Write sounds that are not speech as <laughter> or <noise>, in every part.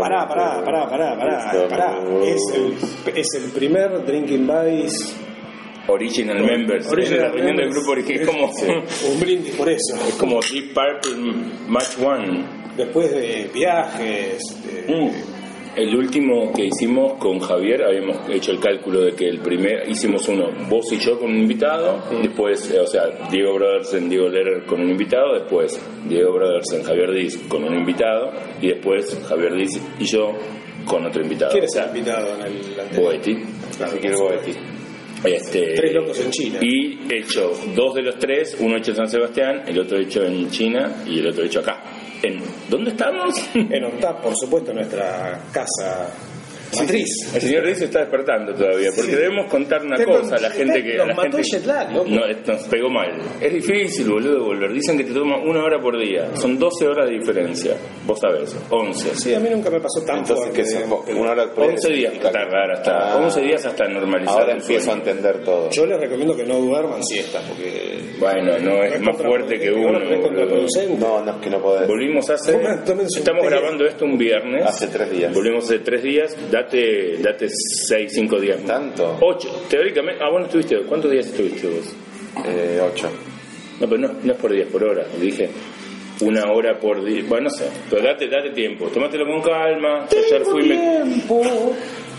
Pará, pará, pará, pará, pará, pará. Es el, es el primer Drinking Buddies. Original Members. Original es la reunión del grupo original. Es como, Un brindis por eso. es como Deep Purple Match One. Después de viajes, de- Mm. El último que hicimos con Javier, habíamos hecho el cálculo de que el primer, hicimos uno, vos y yo con un invitado, después, eh, o sea, Diego Brothers en Diego Lerer con un invitado, después Diego Brothers en Javier Diz con un invitado, y después Javier Diz y yo con otro invitado. ¿Quién es el invitado en el? Boetti. Claro, Ezequiel Boetti. Este, Tres locos en China. Y hecho dos de los tres, uno hecho en San Sebastián, el otro hecho en China y el otro hecho acá. ¿En dónde estamos? En ONTAP, por supuesto, nuestra casa matriz. El señor Riz está despertando todavía, porque Sí. debemos contar una Te- cosa a la gente que... a nos la mató gente, el jet lag. No, nos pegó mal. Es difícil, boludo, volver. Dicen que te toma una hora por día. Son 12 horas de diferencia. Vos sabés, 11. Sí, a mí nunca me pasó tan Entonces, fuerte. ¿qué Una hora por 11 días tardar hasta... Ah. 11 días hasta normalizar Ahora el empiezo a entender todo. Yo les recomiendo que no duerman siestas, porque... Bueno, no es más fuerte que uno. No, no es que no podés. Volvimos hace... Tomen- Estamos grabando esto un viernes. Hace tres días. Volvimos hace tres días. Date, date seis, cinco días. más. ¿Tanto? Ocho. Teóricamente... Ah, bueno, estuviste... ¿Cuántos días estuviste vos? Eh, ocho. No, pero no, no es por día, es por hora. Dije una hora por día. Bueno, no sé. Pero date, date tiempo. Tómatelo con calma. Ayer fui... Me...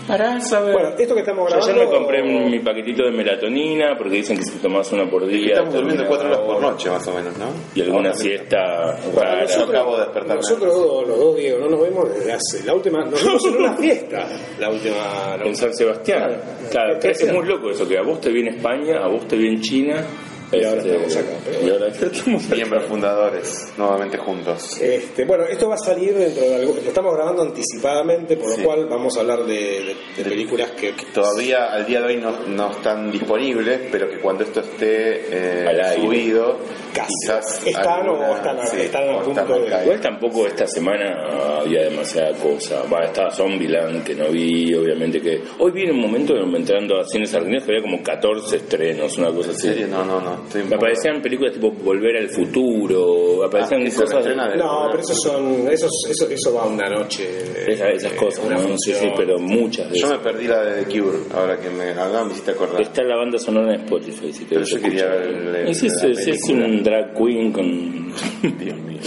Para saber. Bueno, esto que estamos Yo grabando... ayer me compré mi paquetito de melatonina porque dicen que si tomas una por día. Estamos durmiendo cuatro horas por noche, más o menos, ¿no? Y alguna Ahora, siesta Bueno, rara. nosotros- acabo de despertarme. Nosotros dos, los dos, Diego, no nos vemos desde hace... La última... Nos vimos en una fiesta. La última... la En San Sebastián. Claro, ¿Qué es hacían? muy loco eso, que a vos te viene España, a vos te viene China. Y ahora este, estamos acá, pero Y ahora estamos acá. Miembros fundadores, nuevamente juntos. Este, bueno, esto va a salir dentro de algo. Lo estamos grabando anticipadamente, por lo Sí. cual vamos a hablar de, de- de películas que. Todavía al día de hoy no, no están disponibles, pero que cuando esto esté eh, Al aire. subido, Casi. quizás. Están o están sí, están a o punto están de-. Igual tampoco esta semana había demasiada cosa. Va, estaba Zombieland que no vi, obviamente que. Hoy viene un momento entrando a cines argentinos que había como 14 estrenos, una cosa ¿En así. serio? No, no, no. Estoy Me aparecían películas tipo Volver al Futuro, aparecían Ah, cosas. de- No, pero esos son. Esos, eso, eso va una noche. Esas, esas eh, cosas, una ¿no? Sí, sí, pero muchas de Yo esas. me perdí la de The Cure, ahora que me hablaban, me hiciste acordar. Está la banda sonora en Spotify, si Pero querés yo quería ver sí, es película. un drag queen con. <laughs> Dios mío.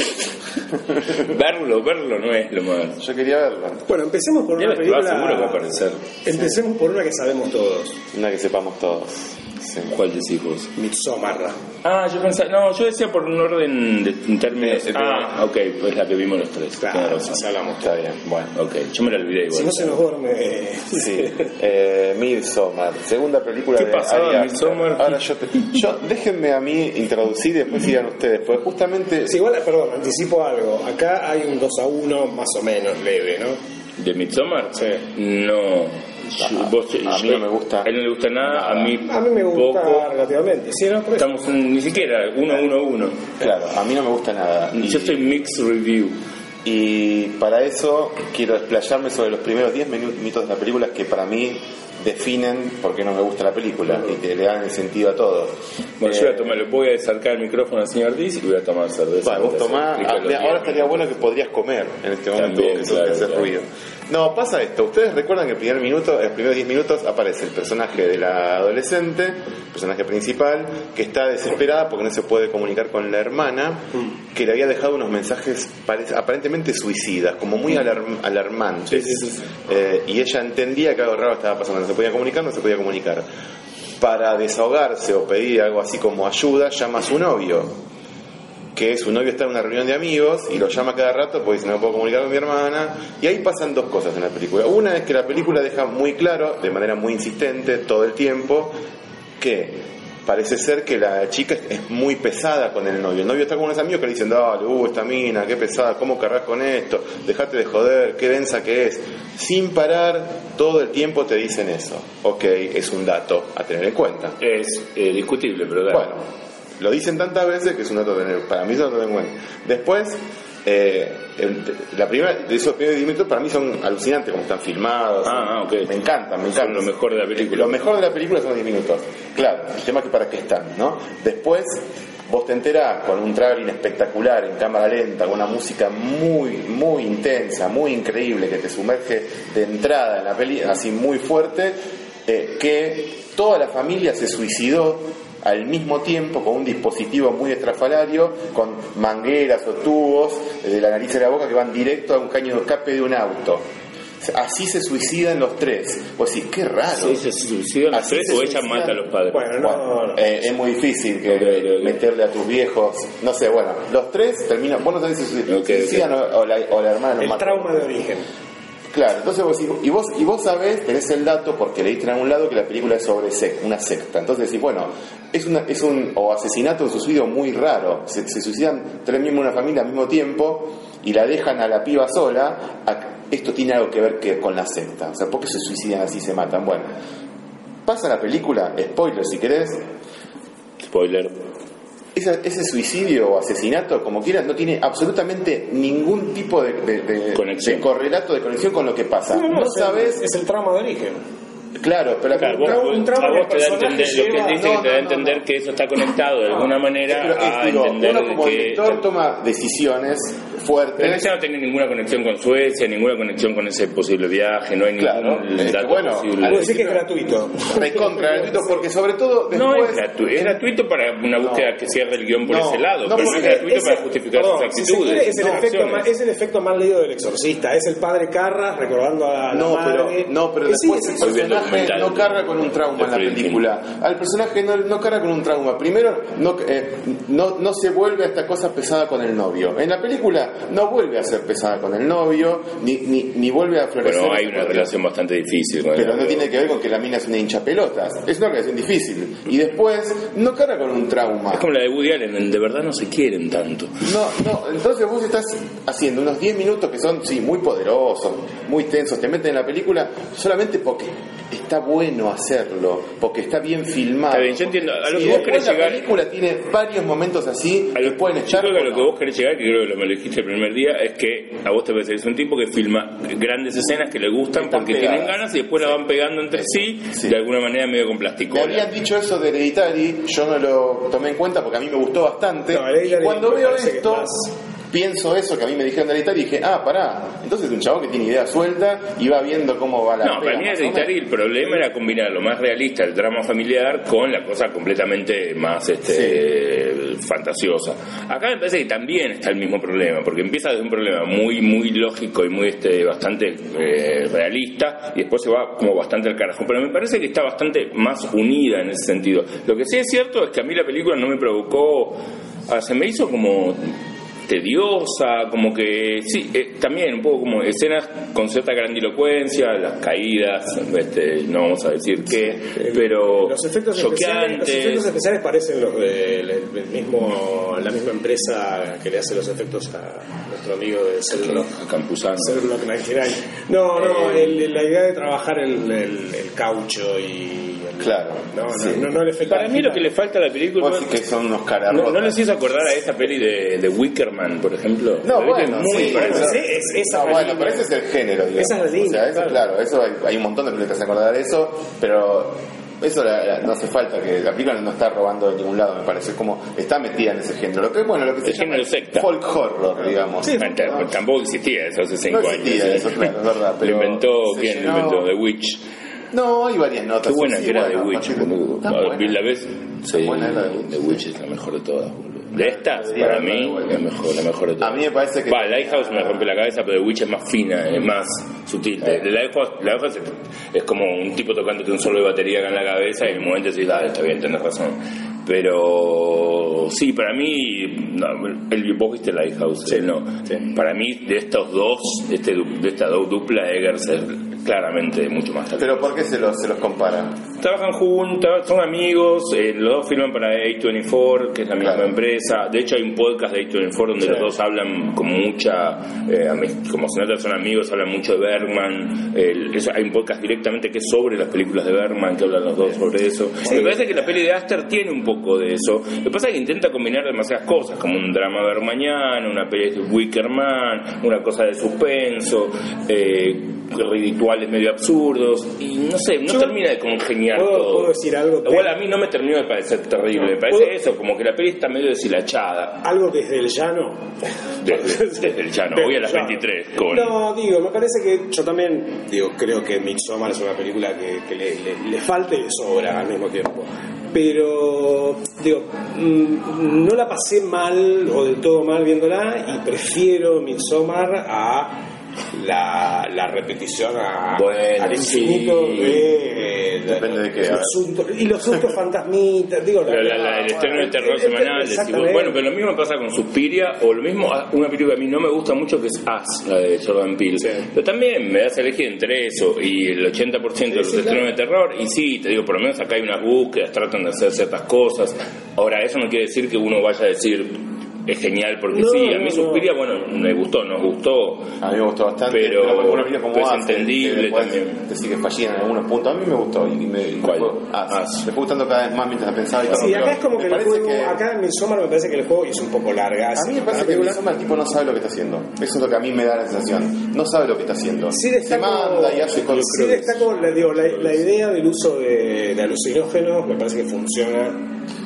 <laughs> verlo, verlo no es lo más. Yo quería verla, Bueno, empecemos por Ya una te película. seguro que va a aparecer. Empecemos por una que sabemos todos: una que sepamos todos. Sí. ¿Cuál decís vos? Midsommar. Ah, yo pensaba, no, yo decía por un orden de en términos. Eh, eh, ah, ok, pues la que vimos los tres. Claro, sí, hablamos. Está bien, bueno. Ok, yo me la olvidé igual. Si no se nos duerme. Sí, eh, Midsommar, segunda película ¿Qué de pasaba Ari. Midsommar? Ahora yo, te- yo, déjenme a mí introducir y después sigan ustedes, porque justamente Sí, igual, perdón, anticipo algo. Acá hay un 2 a 1 más o menos leve, ¿no? ¿De Midsommar? Sí. No. Vos- a mí no me gusta. A él no le gusta nada, a mí. A mí me gusta poco. relativamente. Sí, no. Estamos en- ni siquiera uno, uno, uno. claro, a mí no me gusta nada. Y, Yo estoy mixed review. y para eso quiero desplayarme sobre los primeros 10 minu- minutos de la película que para mí definen por qué no me gusta la película y que le dan el sentido a todo. Bueno, Eh, yo voy a tomar, le voy a acercar el micrófono al señor Diz y voy a tomar cerveza. Bueno, vos tomá, ah, ahora estaría bueno que podrías comer en este momento También, porque eso claro, te hace claro. ruido. No, pasa esto, ustedes recuerdan que el primer minuto, en los primeros 10 minutos aparece el personaje de la adolescente, el personaje principal, que está desesperada porque no se puede comunicar con la hermana, que le había dejado unos mensajes pare- aparentemente suicidas, como muy alarm- alarmantes. Sí, sí, sí. Eh, y ella entendía que algo raro estaba pasando, no se podía comunicar, no se podía comunicar. Para desahogarse o pedir algo así como ayuda, llama a su novio que su novio está en una reunión de amigos y lo llama cada rato porque dice no puedo comunicar con mi hermana. Y ahí pasan dos cosas en la película. Una es que la película deja muy claro, de manera muy insistente, todo el tiempo, que parece ser que la chica es muy pesada con el novio. El novio está con unos amigos que le dicen, dale, uh, esta mina, qué pesada, ¿cómo cargas con esto? Dejate de joder, qué densa que es. Sin parar, todo el tiempo te dicen eso. Ok, es un dato a tener en cuenta. Es eh, discutible, pero dale. Bueno, lo dicen tantas veces que es un dato a tener, para mí es un dato a tener en cuenta. Después, eh, la primera, de esos primeros 10 minutos para mí son alucinantes como están filmados. Ah, ah. Me encantan, me Son encantan. lo mejor de la película. Lo mejor de la película son los 10 minutos. Claro, el tema es que para qué están, ¿no? Después vos te enterás con un traveling espectacular en cámara lenta, con una música muy, muy intensa, muy increíble, que te sumerge de entrada en la peli, así muy fuerte, eh, que toda la familia se suicidó al mismo tiempo con un dispositivo muy estrafalario, con mangueras o tubos eh, de la nariz y la boca que van directo a un caño de escape de un auto. Así se suicidan los tres. Pues sí, qué raro. ¿Sí, se suicidan los Así tres o ella mata a los padres? Bueno, no, Bueno, no. eh, es muy difícil que meterle a tus viejos. No sé, bueno, los tres terminan. Vos no sabés si se Ok, suicidan o, o la, o la hermana El mata. trauma de origen. Claro, entonces vos decís, y vos, y vos sabés, tenés el dato porque leíste en algún lado que la película es sobre una secta. Entonces decís, bueno, es, una, es un asesinato o suicidio muy raro. Se, suicidan tres miembros de una familia al mismo tiempo y la dejan a la piba sola. Esto tiene algo que ver que, con la secta. O sea, ¿por qué se suicidan así, se matan? Bueno, pasa la película, spoiler si querés, Spoiler. Ese, ese suicidio o asesinato, como quieras, no tiene absolutamente ningún tipo de, de- de- Conexión. de correlato, de conexión con lo que pasa. No, el- sabes, Es el trauma de origen. Claro, pero la Claro, un trauma a vos te da entender, lo que él dice no, que te da a no, no, entender no. que eso está conectado de alguna manera pero es, a digo, entender uno como que director toma decisiones pero fuertes. ella no tiene ninguna conexión con Suecia, ninguna conexión con ese posible viaje, no hay Claro, ningún es dato bueno, posible. Puedo decir que es gratuito. Recontra gratuito, porque sobre todo No después. es gratuito, es gratuito para una búsqueda que cierre el guion por No, ese lado, no, pero no es gratuito para Ese- justificar perdón, sus si actitudes. quiere, es, el efecto más, es el efecto más leído del exorcista. Es el padre Carras recordando a la No, pero, madre. no, pero Eh, sí, después personaje documental no carga con un trauma en la película. Al personaje no, no carga con un trauma. Primero, no, eh, no, no se vuelve a esta cosa pesada con el novio. En la película no vuelve a ser pesada con el novio, ni, ni, ni vuelve a florecer. Pero hay una relación bastante difícil con Pero el- no tiene que ver con que la mina es una hincha pelotas. Es una relación difícil. Y después, no carga con un trauma. Es como la de Woody Allen, en de verdad no se quieren tanto. No, no, entonces vos estás haciendo unos 10 minutos que son, sí, muy poderosos, muy tensos, te meten en la película solamente porque está bueno hacerlo, porque está bien filmado. Está bien, yo entiendo. A lo que vos querés la llegar- película tiene varios momentos así A que lo, pueden yo estar. creo que a lo no. que vos querés llegar, que creo que lo me lo dijiste el primer día, es que a vos te parece que es un tipo que filma grandes escenas que le gustan Están porque pegadas. tienen ganas y después la van pegando entre sí, Sí. de alguna manera medio con Me plasticola. habían dicho eso de Hereditary, yo no lo tomé en cuenta porque a mí me gustó bastante. No, y cuando me veo que esto, pienso eso que a mí me dijeron de Hereditary y dije, ah, pará, entonces es un chabón que tiene idea suelta y va viendo cómo va la No, para mí Hereditary menos. el problema era combinar lo más realista, el drama familiar, con la cosa completamente más este, fantasiosa. Acá me parece que también está el mismo problema, porque empieza de un problema muy muy lógico y muy este bastante eh, realista y después se va como bastante al carajo. Pero me parece que está bastante más unida en ese sentido. Lo que sí es cierto es que a mí la película no me provocó, ah, se me hizo como tediosa, como que sí, eh, también un poco como escenas con cierta grandilocuencia, las caídas, este, no vamos a decir qué, pero los efectos especiales, los efectos especiales parecen los del el mismo, la misma empresa que le hace los efectos a nuestro amigo de Cellblock. Campuzano. Cellblock 99. No, no, Eh. el- la idea de trabajar el, el- el caucho y. Claro, No, no, sí. no, efecto. Para mí lo que le falta a la película que son unos no, no les hizo acordar a esa peli de, de Wickerman, por ejemplo. No, bueno, muy sí, pero- sí, es- esa No, bueno, pero ese es el género, digamos. Esa es la línea, O sea, eso, claro. claro, eso hay, hay un montón de películas que acordar eso, pero eso la- la- no hace falta que la película no está robando de ningún lado, me parece, es como está metida en ese género. Lo que bueno, lo que se El llama secta. folk horror, digamos. Sí, Bueno, ¿no? Tampoco existía eso hace cinco No existía años. eso, claro, es verdad, Lo pero inventó, se ¿quién lo llenó- inventó? The Witch. No, hay varias notas. Qué buena sí, que era bueno, The Witch, de- boludo. Ah. ¿La de Witch. The Witch es la mejor de todas, boludo. De estas, para de mí, la mejor, la mejor de todas. A mí me parece que. Va, Lighthouse me rompe la cabeza, pero The Witch es más fina, es más sutil. De, de Lighthouse, Lighthouse es, como un tipo tocándote un solo de batería acá en la cabeza y en el momento decís, dale, está bien, tenés razón. Pero sí, para mí, no, el, vos viste Lighthouse, él no. Para mí, de estos dos, este, du- de esta dupla, Eggers es claramente mucho más talentoso. Pero ¿por qué se los, se los compara? Trabajan juntos, son amigos, eh, los dos firman para A24, que es la misma Claro. empresa. De hecho, hay un podcast de A24 donde los dos hablan con mucha, eh, como se nota son amigos, hablan mucho de Bergman. El- es- hay un podcast directamente que es sobre las películas de Bergman, que hablan los dos sobre eso. Me parece que la peli de Aster tiene un poco de eso. Lo que pasa es que intenta combinar demasiadas cosas, como un drama bergmaniano, una peli de Wickerman, una cosa de suspenso, eh, rituales medio absurdos, y no sé, no Yo- termina de congeniar ¿Puedo- todo. puedo decir algo? Igual a mí no me terminó de parecer terrible, me parece ¿Puedo- eso, como que la peli está medio deshilachada Algo desde el llano. desde, <laughs> desde el llano. Voy a las 23 con... No, digo, me parece que yo también, digo, creo que Midsommar es una película que, que le, le- le falta y le sobra al mismo tiempo. Pero, digo, mm, no la pasé mal o del todo mal viéndola y prefiero Midsommar a la, la repetición a, Bueno, al infinito sí. de, Depende de qué. los y los sustos <laughs> fantasmitas, digo, Pero la- la- el estreno de terror semanal, bueno, pero lo mismo pasa con Suspiria, o lo mismo, ah, una película que a mí no me gusta mucho que es As, la de Jordan Peele. Sí. Pero también me das a elegir entre eso y el 80% de los sí, estrenos de terror, y sí, te digo, por lo menos acá hay unas búsquedas, tratan de hacer ciertas cosas. Ahora, eso no quiere decir que uno vaya a decir, es genial, porque No, sí, a no, mí no. Suspiria, bueno, me gustó, nos gustó, A mí me gustó bastante, Pero- como pero es entendible también. Decir que fallían en algunos puntos. A mí me gustó. Y me, y ¿Cuál? me fue- As. As. Me fue gustando cada vez más mientras pensaba y todo. Sí, acá es como que el juego, que- acá en Midsommar me parece que el juego es un poco larga. A mí me parece que en Midsommar el tipo no sabe lo que está haciendo. Eso es lo que a mí me da la sensación. No sabe lo que está haciendo. Sí Se destaco, manda y hace cosas. sí destaco la, digo, la, la idea del uso de, de alucinógenos, me parece que funciona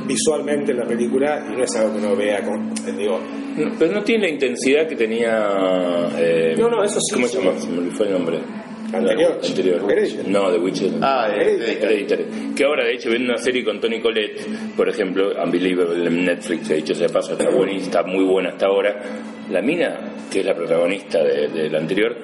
visualmente en la película y no es algo que uno vea con, digo, No, pero no tiene la intensidad que tenía. eh, No, no, eso sí, ¿Cómo se llama? Se me olvidó el nombre. Anterior. Anterior. No, The Witcher. Ah, Hereditary. Que ahora, de hecho, viendo una serie con Tony Collette, por ejemplo, Unbelievable en Netflix, de hecho, se paso, está buenísima, está muy buena hasta ahora. La mina, que es la protagonista de, de la anterior,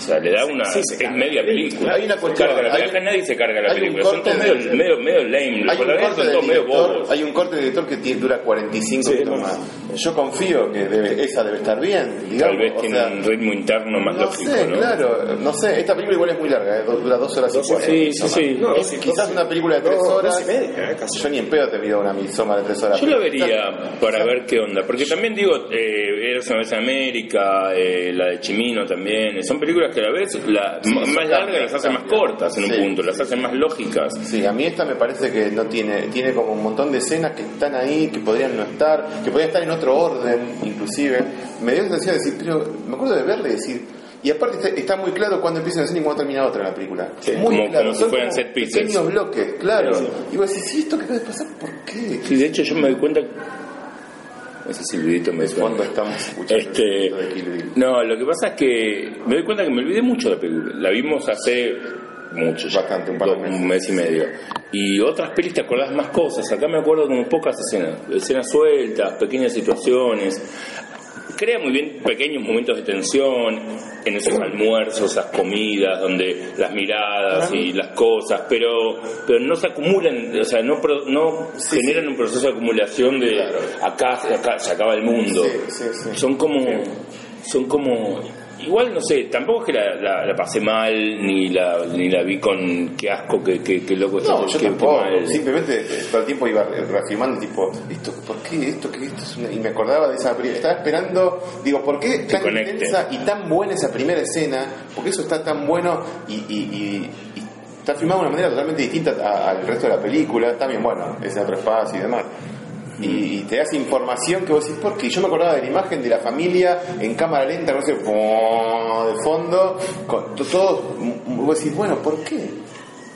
o sea, le da una. sí, es carga. media película. Hay una cuestión, Carga la- hay- acá nadie se carga la película. Son todos de- medio, medio, medio lame. Hay Los un, protagonistas corte son todos medio director, bobos. hay un corte del director que tiene- dura 45 Sí, minutos no. más. Yo confío que debe- esa debe estar bien. Digamos, Tal vez o tiene sea, un ritmo interno más no lógico, sé, ¿no? claro, no sé, esta película igual es muy larga, ¿eh? dura dos horas y Dos cuarenta. Sí, sí, sí. No, Es sí, quizás una película de tres dos- horas. dos y media, eh, casi. Yo ni en pedo te pido una misoma de tres horas. Yo la vería para ver qué onda, porque también digo, eh, Eras una vez en América, eh, la de Chimino también, son películas que a la vez la, Sí, más largas las hacen más cortas en un punto, las hacen más lógicas. Sí, a mí esta me parece que no tiene, tiene como un montón de escenas que están ahí, que podrían no estar, que podrían estar en otro orden, inclusive. Me dio la sensación de decir, pero me acuerdo de verla y decir, y aparte está, muy claro cuándo empieza una escena y cuándo termina otra en la película. Sí, muy como- claro, como si fueran set pieces. Pequeños bloques, claro. Sí. Y vos decís, ¿y esto qué acaba de pasar? ¿Por qué? Sí, de hecho yo me doy cuenta... Ese silbidito me fondo estamos escuchando Este, el de Kill no, lo que pasa es que me doy cuenta que me olvidé mucho de la película. La vimos hace mucho, ya, Bastante, un par de meses. un mes y medio. Y otras pelis te acordás más cosas. Acá me acuerdo como pocas escenas. Escenas sueltas, pequeñas situaciones. Crea muy bien pequeños momentos de tensión en esos almuerzos, esas comidas, donde las miradas y las cosas, pero pero no se acumulan, o sea, no, no Sí, generan un proceso de acumulación de Claro. acá, acá se acaba el mundo. Sí. Son como, son como, igual no sé, tampoco es que la, la- la pasé mal, ni la, ni la vi con qué asco, qué, qué, qué loco No, está, yo qué- qué tampoco. mal. Simplemente eh, todo el tiempo iba reafirmando, tipo, ¿esto, ¿por qué esto? ¿Qué esto es una-?" Y me acordaba de esa primera. Estaba esperando, digo, ¿por qué tan intensa y tan buena esa primera escena? Porque eso está tan bueno y, y- y- y está filmado de una manera totalmente distinta a- al resto de la película. También, bueno, es en otro espacio y demás. Y, te das información que vos decís, ¿por qué? Yo me acordaba de la imagen de la familia en cámara lenta, no sé, de fondo, con to- todos, m- vos decís, bueno, ¿por qué?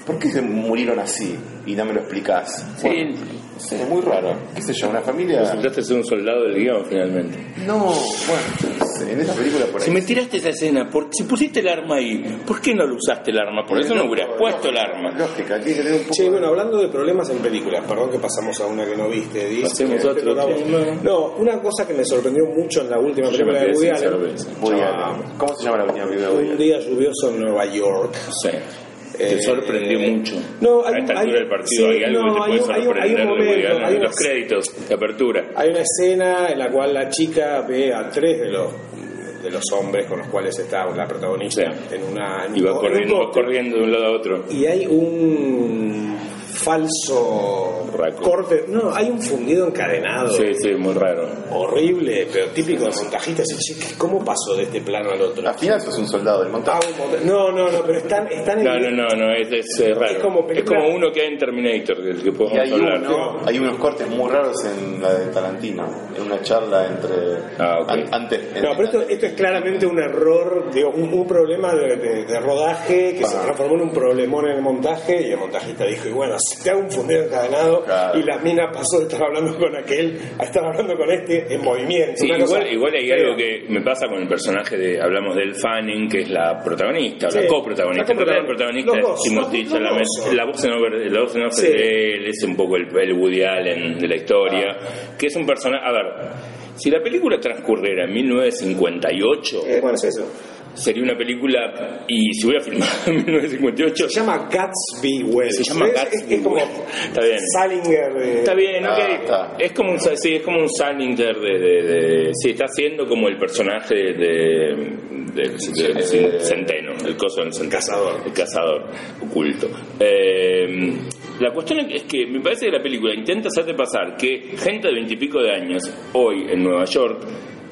¿Por qué se murieron así? Y no me lo explicás. Sí. Bueno, no sé, es muy raro. ¿Qué sé yo? Una familia. Resultaste ser un soldado del guion finalmente. No, bueno, no sé, en esa película por ahí. Si me tiraste esa escena, por, si pusiste el arma ahí, ¿por qué no lo usaste el arma? Por eso no hubieras puesto el arma. Lógica, tiene que tener un poco. Che, bueno, hablando de problemas en películas, perdón que pasamos a una que no viste, Edith, Pasemos que otro. No, una cosa que me sorprendió mucho en la última Yo película de Woody Allen. ¿Cómo se llama la última película de Woody Un Allen? día lluvioso en Nueva York. Sí. Te Eh, sorprendió mucho. No, hay a un- esta altura del partido sí, hay algo no, que te puede un- hay un- hay un sorprender de momento, Allen. hay una- los créditos de apertura. Hay una escena en la cual la chica ve a tres de los de los hombres con los cuales está la protagonista Sí. en una en Y va un- en un corriendo, corriendo de un lado a otro. y hay un falso Raco. corte no hay un fundido encadenado Sí, sí, muy raro. horrible pero típico de montajistas ¿cómo pasó de este plano al otro? Al final sos un soldado del Ah, montaje. un monta- no no no pero están están en No, no, no, no, es, es, raro. Es como película- Es como uno que hay en Terminator, del que podemos hay, hablar. uno- hay unos cortes muy raros en la de Tarantino, en una charla entre... Ah, an- antes, No, pero esto, esto es claramente un error, digo, un, un problema de, de- de rodaje que se Ah. transformó en un problemón en el montaje y el montajista dijo, y bueno, te hago un fundido encadenado Claro. y la mina pasó de estar hablando con aquel a estar hablando con este en movimiento. Sí, igual, cosa igual hay algo que me pasa con el personaje de, hablamos del Fanning, que es la protagonista, Sí, la coprotagonista. la coprotagonista. protagonista es. La voz en over, la voz en off Sí. de él es un poco el, el Woody Allen de la historia, que es un personaje... A ver, si la película transcurriera en 1958, Eh, bueno, es eso. Sería una película... Y si hubiera filmado en <laughs> 1958... Se llama Gatsby Wells. Se llama Gatsby es, es como Wells. Está bien. Salinger. de- Está bien, Ah, ok. está. Es como un, sí, es como un Salinger de, de, de- sí, está haciendo como el personaje de, de- centeno, el coso del centeno. Cazador. El cazador oculto. Eh, la cuestión es que me parece que la película intenta hacerte pasar que gente de veintipico de años, hoy en Nueva York,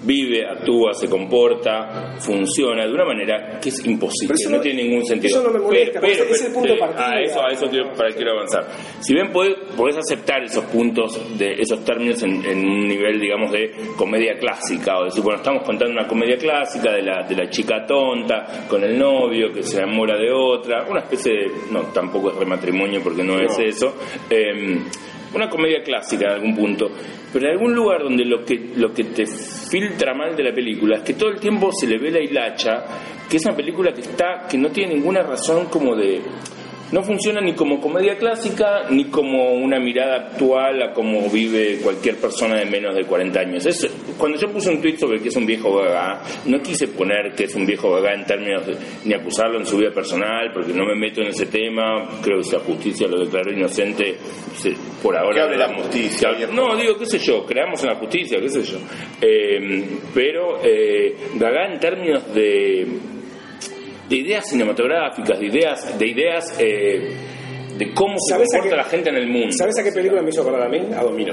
vive, actúa, se comporta, funciona de una manera que es imposible, Pero no, no- tiene ningún sentido. eso no me molesta, porque ese es el punto de partida. A eso, a eso quiero, para, quiero avanzar. Si bien podés, podés aceptar esos puntos, de esos términos en, en un nivel, digamos, de comedia clásica, o decir, bueno, estamos contando una comedia clásica de la, de la chica tonta con el novio que se enamora de otra, una especie de, no, tampoco es rematrimonio porque no, es eso, eh, una comedia clásica en algún punto, pero en algún lugar donde lo que, lo que te filtra mal de la película es que todo el tiempo se le ve la hilacha, que es una película que está, que no tiene ninguna razón como de no funciona ni como comedia clásica ni como una mirada actual a cómo vive cualquier persona de menos de 40 años. Es, cuando yo puse un tweet sobre que es un viejo gaga, no quise poner que es un viejo gaga en términos de, ni acusarlo en su vida personal, porque no me meto en ese tema. Creo que si la justicia lo declaró inocente, se- por ahora. Que hable la justicia, no, digo, qué sé yo, creamos en la justicia, qué sé yo. Eh, pero eh, gaga en términos de de ideas cinematográficas, de ideas, de ideas eh, de cómo se ¿Sabes a comporta qué- la gente en el mundo. ¿Sabes a qué película me hizo acordar a mí? A Domino.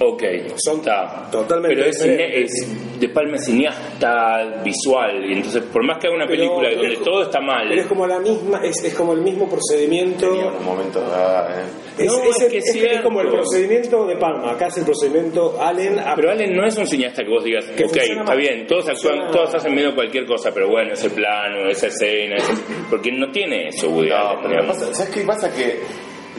Ok, Son está. totalmente Pero es, diferentes. cine- es de Palma es cineasta visual, y entonces por más que haga una Pero- película pero donde es- todo está mal, Pero es como la misma, es, es como el mismo procedimiento. Tenía unos momentos... ah, eh. Es, No, es es el- que es es que es como el procedimiento de Palma. Acá es el procedimiento Allen. a- Pero Allen no es un cineasta que vos digas, Que ok, está bien, todos actúan, Funciona- todos hacen medio cualquier cosa, pero bueno, ese plano, esa escena, ese- porque no tiene eso, Woody No, Allen, pero digamos. pasa- ¿sabes qué pasa? Que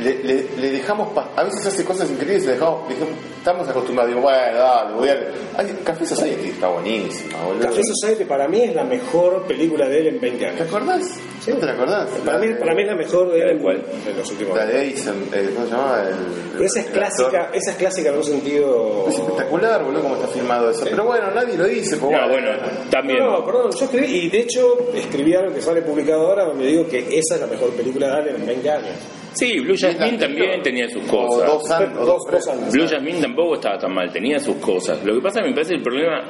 le, le- le dejamos... pa- A veces hace cosas increíbles y le dejamos... le dejamos- estamos acostumbrados, digo, bueno, dale, voy a... Ay, Café Society está buenísima, boludo. Café Society para mí es la mejor película de él en 20 ¿Te años. acordás? ¿No te la acordás? Para mí, para mí es la mejor de él en, ¿Cuál? en los últimos La años. de Eisen, eh, ¿cómo se llama? El, Pero esa es clásica, actor. esa es clásica en un sentido. Es espectacular, boludo, cómo está filmado eso. Pero bueno, nadie lo dice. Pues, No, bueno, también. No, no, perdón, yo escribí, y de hecho escribí algo que sale publicado ahora donde digo que esa es la mejor película de Allen en 20 años. Sí, Blue Jasmine también tenía sus O cosas. dos o Dos. Blue Jasmine tampoco estaba tan mal, tenía sus cosas. Lo que pasa me parece el problema,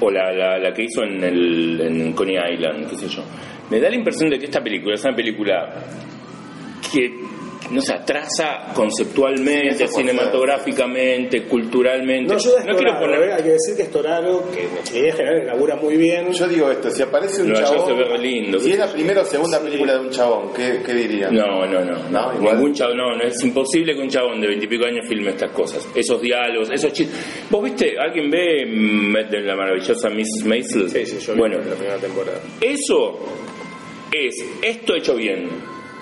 o la, la, la que hizo en, el, en Coney Island, qué sé yo, me da la impresión de que esta película es una película que no se atrasa conceptualmente, cinematográficamente, culturalmente. No a no quiero poner... ¿eh? hay que decir que Storaro, que en línea general labura muy bien. Yo digo esto, si aparece un chabón... se ve re lindo. Si es la primera o segunda película de un chabón, ¿qué, qué dirían? No, no, no, no. No, igual. Ningún chabón, no, no, es imposible que un chabón de veintipico años filme estas cosas. Esos diálogos, esos chistes. ¿Vos viste? ¿Alguien ve mm, de la maravillosa Miss Maisel? Sí, sí, yo vi Bueno, la primera temporada. eso es esto hecho bien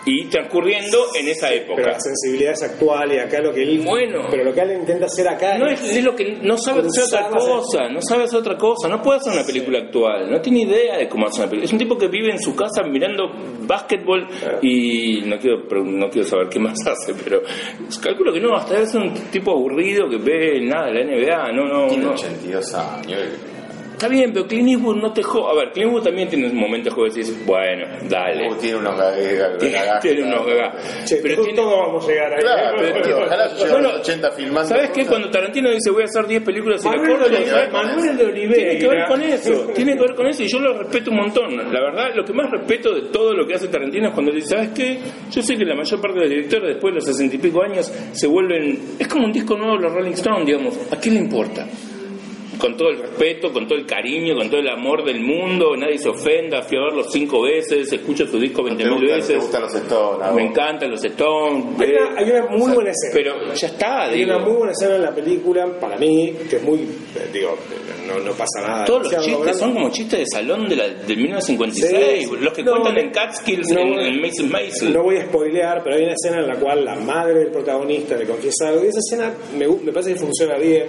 y transcurriendo en esa Pero época. la sensibilidad es actual y acá lo que él. Bueno. Pero lo que él intenta hacer acá No es, es lo que no sabe hacer otra cosa, no sabe hacer otra cosa, no puede hacer una película actual, no tiene idea de cómo hacer una película. Es un tipo que vive en su casa mirando básquetbol y no quiero no quiero saber qué más <laughs> hace, pero calculo que no, hasta es un tipo aburrido que ve nada de la NBA, no, no, Tiene no. 82 años. Está bien, pero Clint Eastwood no te jode. A ver, Clint Eastwood también tiene momentos que dices, bueno, dale. Uh, tiene unos gagas. Tiene, tiene unos gagas. Che, Pero todos tiene, vamos a llegar ahí. Claro, ¿eh? pero ojalá yo Bueno, los 80 filmando. ¿Sabes qué? Cuando Tarantino dice voy a hacer 10 películas y la corto, le dice, Manuel de Oliveira. tiene que ver con eso, tiene que ver con eso y yo lo respeto un montón. La verdad, lo que más respeto de todo lo que hace Tarantino es cuando dice, ¿sabes qué? Yo sé que la mayor parte de los directores después de los sesenta y pico años se vuelven, es como un disco nuevo de los Rolling Stones, digamos, ¿a qué le importa? Con todo el respeto, con todo el cariño, con todo el amor del mundo, nadie se ofenda, fui a verlo cinco veces, escucho su disco veinte ¿Te, mil gustan, veces. te gustan los Stones? Me encantan los Stones. Hay eh, una, hay una muy buena escena. pero ya está, Hay digo. una muy buena escena en la película, para mí, que es muy. Digo, no, no pasa nada. Todos los chistes son como chistes de salón de la, del 1956, Sí, los que no, cuentan en Catskills, no, en, en Mason Mason. No voy a spoilear, pero hay una escena en la cual la madre del protagonista le confiesa algo. Y esa escena me, me parece que funciona bien.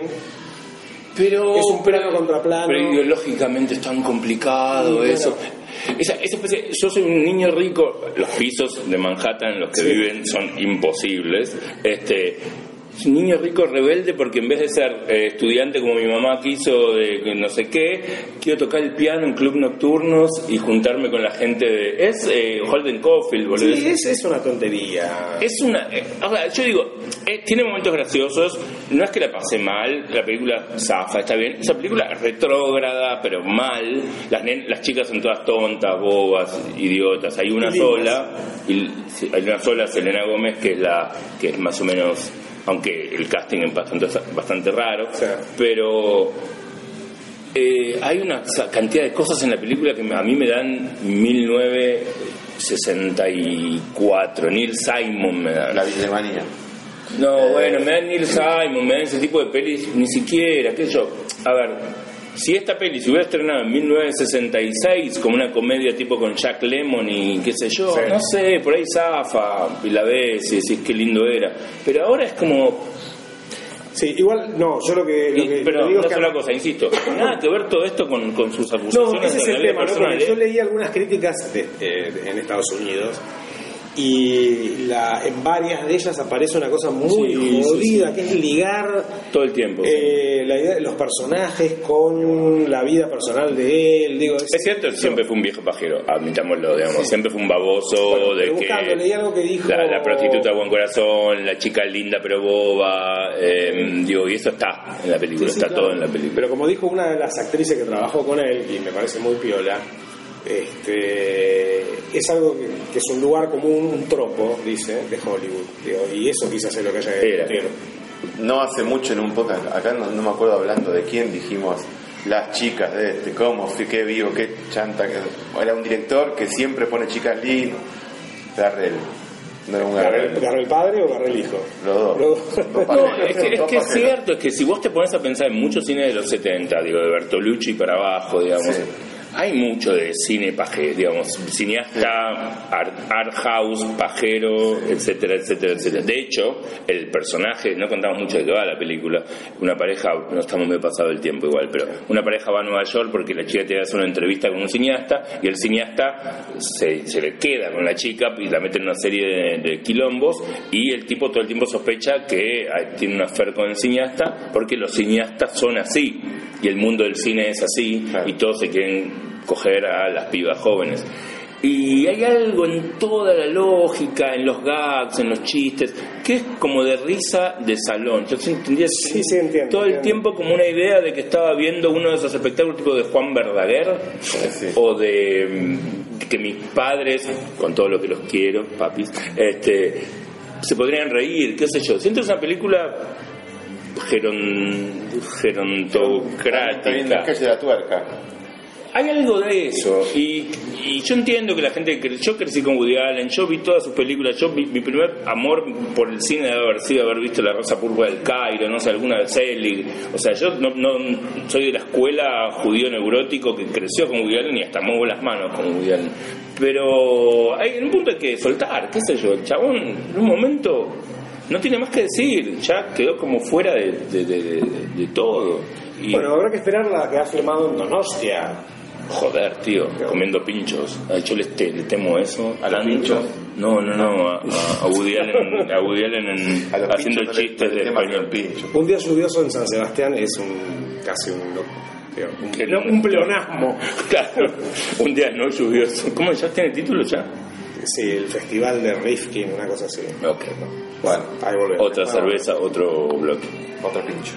Pero es un plano contra plano. Pero ideológicamente es tan complicado Bueno. eso. Esa, esa especie- yo soy un niño rico, los pisos de Manhattan en los que Sí. viven son imposibles. Este, soy un niño rico rebelde porque en vez de ser eh, estudiante como mi mamá quiso de no sé qué, quiero tocar el piano en club nocturnos y juntarme con la gente de... Es eh, Holden Caulfield, boludo. Sí, es, es una tontería. Es una. eh, o sea, yo digo, tiene momentos graciosos. No es que la pasé mal, la película zafa, está bien. Esa película es retrógrada, pero mal. Las, nen- las chicas son todas tontas, bobas, idiotas. Hay una sola, y hay una sola, Selena Gómez, que es la que es más o menos. Aunque el casting es bastante, bastante raro, Sí. pero eh, hay una cantidad de cosas en la película que a mí me dan 1964. Neil Simon me da. La Vildemanía. No, bueno, me dan Neil Simon, me dan ese tipo de pelis, ni siquiera, qué sé yo. A ver, si esta peli se hubiera estrenado en 1966 como una comedia tipo con Jack Lemmon y qué sé yo, Sí. no sé, por ahí zafa y la ves y decís qué lindo era. Pero ahora es como Sí, igual, no, yo lo que, lo que pero lo digo una es que. sola cosa, insisto, nada que ver todo esto con, con sus No, acusaciones ese es de el tema, ¿no? Personal, yo ¿eh? leí algunas críticas de- eh, de- en Estados Unidos y la, en varias de ellas aparece una cosa muy Sí, sí, jodida, que es ligar todo el tiempo. eh, la idea de los personajes con la vida personal de él. Digo, Es cierto, siempre fue un viejo pajero, admitámoslo, digamos. Siempre fue un baboso Bueno, de que. algo que dijo- La, la prostituta buen corazón, la chica linda pero boba. eh, digo, y eso está en la película, está claro. todo en la película. Pero como dijo una de las actrices que trabajó con él, y me parece muy piola, este, es algo que, que es un lugar común, un tropo, dice, de Hollywood. Digo, y eso quizás es lo que haya que. No hace mucho en un podcast, acá no, no me acuerdo hablando de quién dijimos las chicas de este, cómo, qué vivo, qué chanta. que- Era un director que siempre pone chicas lindas. Garrel. No era un ¿Garré Garrel. ¿Garré el padre o Garré el hijo? Los dos. Los dos. Dos <laughs> No, es que, es que es cierto, es que si vos te pones a pensar en muchos cines de los 70, digo, de Bertolucci para abajo, digamos, Sí. Hay mucho de cine pajero, digamos, cineasta, art, house, pajero, etcétera, etcétera, etcétera. De hecho, el personaje, no contamos mucho de qué va la película, una pareja, no estamos muy pasado el tiempo igual, pero una pareja va a Nueva York porque la chica tiene que hacer una entrevista con un cineasta y el cineasta se, se le queda con la chica y la mete en una serie de, quilombos y el tipo todo el tiempo sospecha que ah, tiene una affair con el cineasta porque los cineastas son así y el mundo del cine es así y todos se quieren coger a las pibas jóvenes. Y hay algo en toda la lógica, en los gags, en los chistes, que es como de risa de salón. Yo entendía Sí, sí, entiendo, todo el tiempo como una idea de que estaba viendo uno de esos espectáculos tipo de Juan Verdaguer Sí. o de mm, que mis padres, con todo lo que los quiero, papis, este, se podrían reír, qué sé yo. Siento esa película geron, Está bien la gerontocrática. calle de la tuerca. Hay algo de eso, y, y yo entiendo que la gente, yo crecí con Woody Allen, yo vi todas sus películas, yo mi, mi primer amor por el cine debe haber sido haber visto La Rosa Púrpura del Cairo, no sé, alguna de Selig, o sea, yo no, soy de la escuela judío neurótico que creció con Woody Allen y hasta muevo las manos con Woody Allen, pero hay un punto hay que soltar, qué sé yo, el chabón en un momento no tiene más que decir, ya quedó como fuera de, todo. Y, Bueno, habrá que esperar la que ha filmado en Donostia. Joder, tío, comiendo pinchos. Ay, yo le, te- le temo eso. ¿A los pinchos? No, no, no, a, a- <laughs> a Woody Allen, a Woody Allen en- A haciendo no chistes no de español. pincho. Un día lluvioso en San Sebastián es un casi un Digo, un, Que ple- un pleonasmo. <laughs> Claro, un día no lluvioso. ¿Cómo ya tiene título ya? Sí, el festival de Rifkin, una cosa así. Ok. Bueno, Ahí volvemos. Otra cerveza, otro bloque. otro pincho.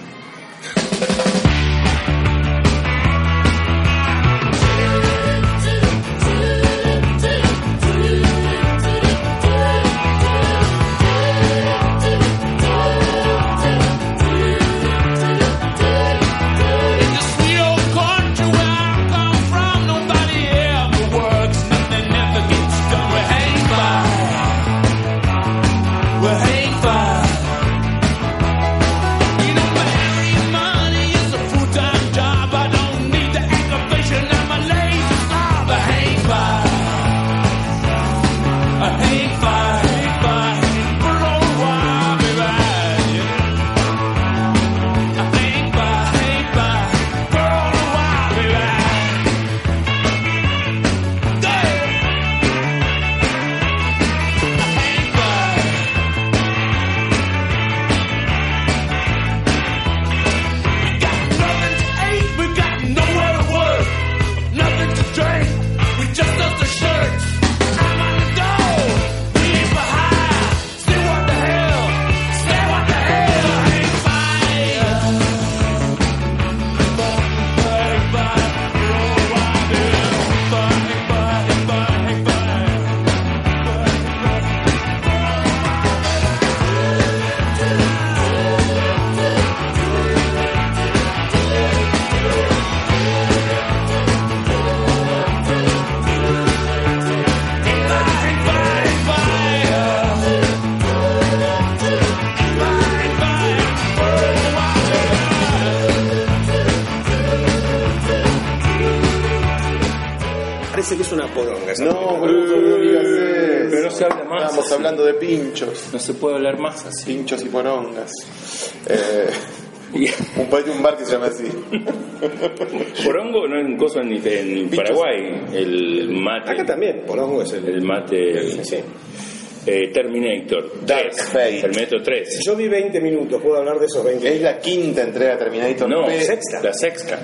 De pinchos. No se puede hablar más así. Pinchos y porongas. <laughs> Eh, un, pa- un bar que se llama así. Porongo no es un coso en, en Paraguay. El mate. Acá también, porongo es el... El mate. Sí. eh, Terminator. Dark 3. Fate. Terminator 3. Yo vi 20 minutos, ¿puedo hablar de esos 20 Es la quinta entrega de Terminator. No, sexta. la sexta.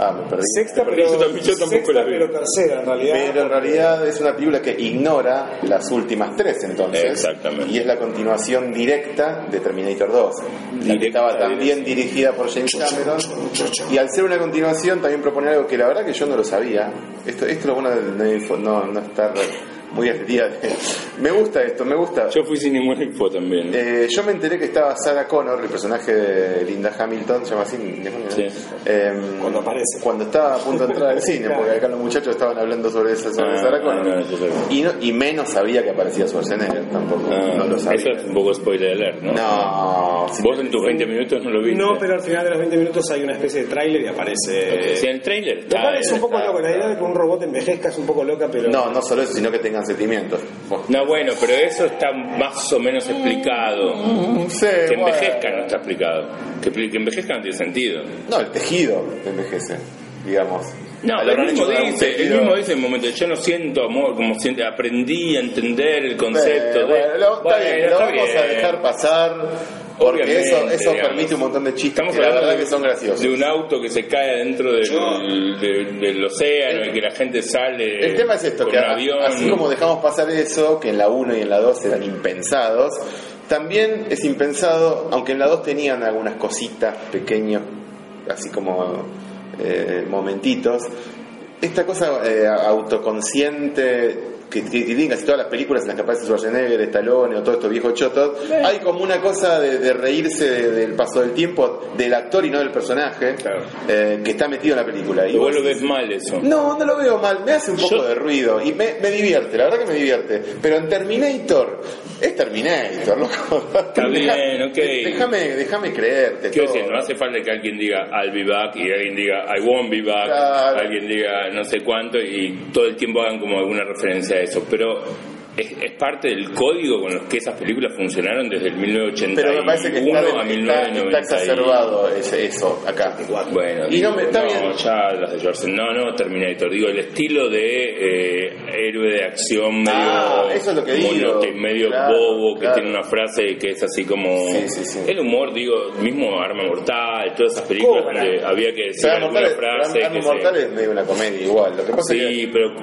Ah, me perdí. Sexta, Pero pero, yo también- yo tampoco sexta, la vi. pero tercera en realidad. Pero en realidad es una película que ignora las últimas tres entonces. Exactamente. Y es la continuación directa de Terminator 2. La que Directa, estaba también dirigida por James Cameron. Y al ser una continuación también propone algo que la verdad que yo no lo sabía. Esto, esto es lo bueno de no, info- no, no estar muy al día. de- Me gusta esto, me gusta. Yo fui sin ninguna info también. Eh, yo me enteré que estaba Sarah Connor, el personaje de Linda Hamilton, se llama así, ¿no? Sí. Em, Cuando aparece. Cuando estaba a punto de entrar al cine, <laughs> porque acá los muchachos estaban hablando sobre, esa, sobre Ah, Sarah Connor. no, y, no- y menos sabía que aparecía Schwarzenegger, tampoco. Ah, no lo sabía. Eso es un poco spoiler alert, ¿no? No, Vos en tus 20 minutos no lo viste. No, pero al final de los 20 minutos hay una especie de tráiler y aparece... Si en el trailer. Lo cual es un poco loco, la idea de que un robot envejezca es un poco loca, pero... no, no solo eso, sino que tengan sentimientos. No, bueno, pero eso está más o menos explicado. Sí, Que bueno. envejezca no está explicado. Que, que envejezca no tiene sentido. No, el tejido envejece, digamos. No, haber mismo dice, tejido- mismo dice en un momento, yo no siento amor, como siente, aprendí a entender el concepto de... bueno, lo, está bien, lo está vamos a dejar pasar porque eso, eso digamos. permite un montón de chistes Estamos que la verdad de, que son graciosos. de un auto que se cae dentro del, océano y que la gente sale El tema es esto, con que avión. así como dejamos pasar eso, que en la 1 y en la 2 eran impensados, también es impensado, aunque en la 2 tenían algunas cositas pequeños, así como eh, momentitos, esta cosa eh, autoconsciente que, que, que tienen casi todas las películas en las que aparece Schwarzenegger, Stallone o todos estos viejos chotos, hay como una cosa de, de reírse de- del paso del tiempo del actor y no del personaje Claro. eh, que está metido en la película. Y vos lo ves mal eso. no, no lo veo mal, me hace un poco Yo- de ruido y me, me divierte, la verdad que me divierte. Pero en Terminator, es Terminator, loco. Está bien, ok. Déjame, déjame creerte. Quiero decir, no hace falta que alguien diga I'll be back y alguien diga I won't be back, Claro. alguien diga no sé cuánto y todo el tiempo hagan como alguna referencia a eso. Pero es, es parte del código con los que esas películas funcionaron desde el 1981 Pero me parece que está, a está, 1990. está exacerbado eso acá. Bueno, Y no, está no, bien. ya las de no, no, Terminator, digo, el estilo de eh, héroe de acción medio, Ah, eso es lo que digo. monote- medio Claro, bobo, que claro. tiene una frase que es así como Sí, sí, sí. el humor, digo, mismo Arma Mortal, todas esas películas donde había que decir Pero alguna Mortal, frase Arma que se- Mortal es medio una comedia igual. Lo que pasa es que Sí, pero,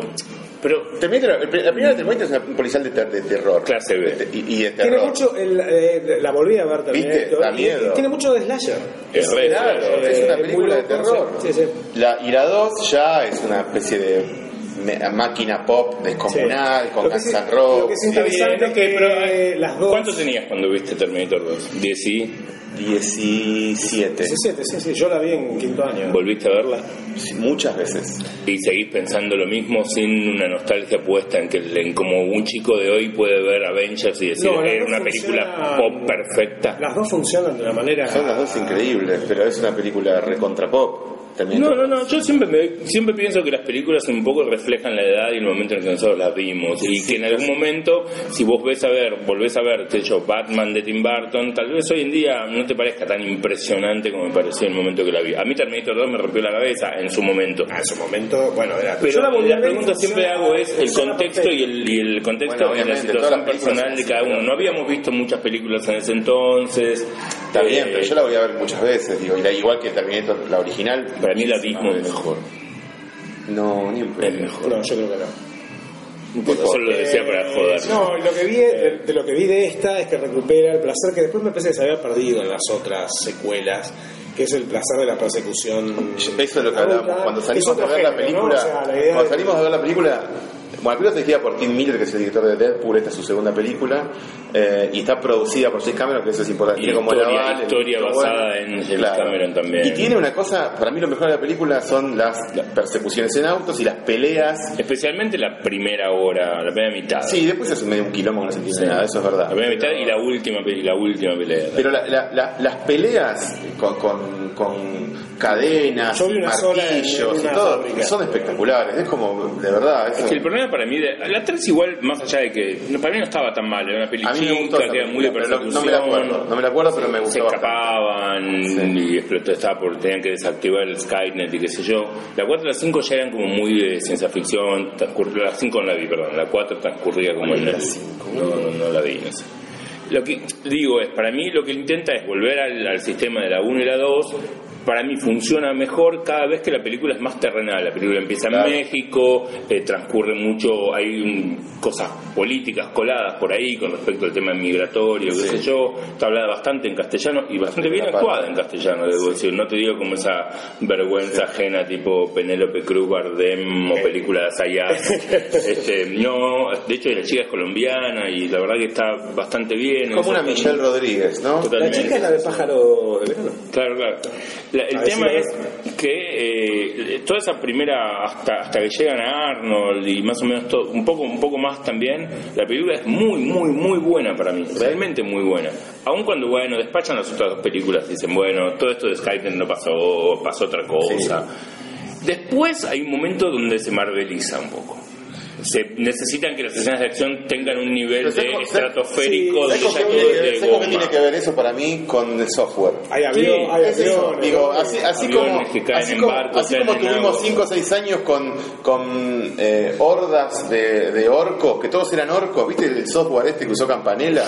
pero Terminator- el- la primera de Terminator es un policial de, ter- de terror. Clase B. De- y, y de Tiene terror. mucho, el, eh, la volví a ver también. ¿Viste? Da y- miedo. y tiene mucho de slasher. Es re Claro, es una Eh, película muy de terror. Sí, sí. La, y la 2 ya es una especie de me- máquina pop descomunal, Sí. con Guns N' Roses. eh. ¿Cuánto tenías cuando viste Terminator 2? ¿10 y? 17. 17, sí, sí, yo la vi en quinto año. ¿Volviste a verla? Sí, Muchas veces. Y seguís pensando lo mismo sin una nostalgia puesta en que en como un chico de hoy puede ver Avengers y decir No, era una película pop perfecta. Las dos funcionan de una manera. Son las dos increíbles, pero es una película recontra pop. También No, no, no, yo siempre me- siempre pienso que las películas un poco reflejan la edad y el momento en el que nosotros las vimos y que en algún momento, si vos ves a ver, volvés a ver, sé yo, Batman de Tim Burton, tal vez hoy en día no te parezca tan impresionante como me pareció en el momento que la vi. A mí Terminator 2 me rompió la cabeza en su momento. Ah, en su momento, bueno, era. Pero yo la, pregunta siempre hago es el contexto y el, y el contexto Bueno, y la situación personal de cada uno. pero- No habíamos visto muchas películas en ese entonces. Está bien, Eh, pero yo la voy a ver muchas veces, digo, y la- igual que Terminator, la original. Para mí la mismo es mejor. No, ni en Es mejor. No, yo creo que no. Importa, Solo lo decía para joder. No, lo que vi de, de lo que vi de esta es que recupera el placer que después me parece que se había perdido en las otras secuelas, que es el placer de la persecución. Eso es lo que hablamos. Cuando Es salimos a ver la película, O sea, la idea cuando de- salimos a ver la película, bueno, la película está dirigida por Tim Miller, que es el director de Deadpool, esta es su segunda película, eh, y está producida por James Cameron, que eso es importante. Y Tiene como historia- el historia basada en James Cameron también. Y tiene una cosa, para mí lo mejor de la película son las, las persecuciones en autos y las peleas. Especialmente la primera hora, la primera mitad. Sí, después es medio un quilombo que no se entiende nada, eso es verdad. La primera mitad y la última, pe- la última pelea. Pero la- la- la- las peleas con, con, con cadenas, martillos y todo, fábrica. son espectaculares. Es como, de verdad. es Es que el problema para mí, de, la 3 igual, más allá de que, para mí no estaba tan mal, era una peli A mí me gustó que muy de pero no- persecución. no me la acuerdo, no me la acuerdo, pero me Se gustó bastante. escapaban Sí. y explotó, estaba por, tenían que desactivar el Skynet y qué sé yo. La 4 y la 5 ya eran como muy de ciencia ficción, la 5 no la vi, perdón, la 4 transcurría como en el... No, no, no la vi, no sé. Lo que digo es, para mí lo que intenta es volver al, al sistema de la 1 y la 2. Para mí funciona mejor cada vez que la película es más terrenal. La película empieza Claro. en México, eh, transcurre mucho, hay un- cosas políticas coladas por ahí con respecto al tema migratorio, qué sé yo. Está hablada bastante en castellano y bastante bien La actuada en castellano, debo decir. No te digo como esa vergüenza ajena tipo Penélope Cruz, Bardem o película de Sayas. <laughs> este, no, de hecho la chica es colombiana y la verdad que está bastante bien. como una Michelle Rodríguez, ¿no? La Totalmente. chica es la de pájaro de verano. Claro, claro. La- el tema es que eh, toda esa primera, hasta, hasta que llegan a Arnold y más o menos todo, un poco, un poco más también, la película es muy, muy, muy buena para mí, realmente muy buena. Aun cuando, bueno, despachan las otras dos películas y dicen, bueno, todo esto de Skynet no pasó, pasó otra cosa. Después hay un momento donde se marveliza un poco. Se necesitan que las escenas de acción tengan un nivel Pero ¿sabes de estratosférico ¿Sabes donde con ya qué todo tiene es que ver- de ¿sabes con qué goma. tiene que ver eso para mí con el software? Hay avión, Sí, hay Es aviones, digo, así, como, que así como, barcos, así como caen en tuvimos agua. 5 o 6 años con, con eh, hordas de, de orcos, que todos eran orcos, ¿viste el software este que usó Campanella?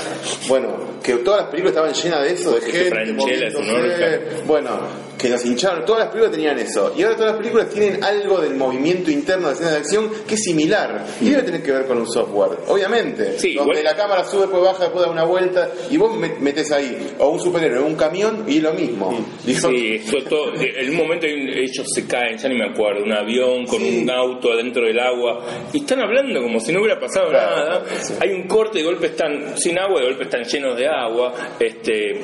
Bueno, que todas las películas estaban llenas de eso, de Porque gente, es un moviéndose. Bueno, que nos hincharon, todas las películas tenían eso, y ahora todas las películas tienen algo del movimiento interno de escena de acción que es similar, y debe tener que ver con un software, obviamente, Sí, donde igual- la cámara sube, después baja, después da una vuelta, y vos met- metes ahí, o un superhéroe, un camión, y lo mismo. Digo, Sí, todo- en un momento ellos se caen, ya ni me acuerdo, un avión con Sí. un auto adentro del agua y están hablando como si no hubiera pasado Claro, nada. sí. Hay un corte, de golpe están sin agua, de golpe están llenos de agua. Este,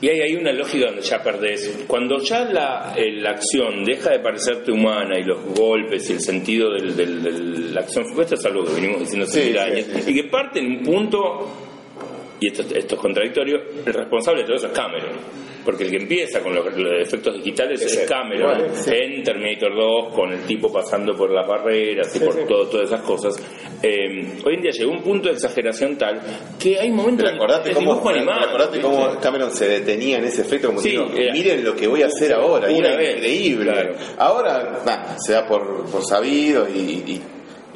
y hay ahí una lógica donde ya perdés. Cuando ya la, eh, la acción deja de parecerte humana y los golpes y el sentido del- del- de la acción, esto es algo que venimos diciendo hace Sí, mil sí, años, sí. y que parte en un punto y esto, esto es contradictorio, el responsable de todo eso es Cameron. Porque el que empieza con los, los efectos digitales es, Ese. Cameron Bueno, sí. en Terminator 2, con el tipo pasando por las barreras y por todo, todas esas cosas. eh, hoy en día llegó un punto de exageración tal que hay momentos Pero acordate de cómo, acordate cómo. Cameron se detenía en ese efecto como Sí, diciendo, era- miren lo que voy a hacer ahora, y Una era vez, increíble. claro. Ahora nah, se da por, por sabido y, y-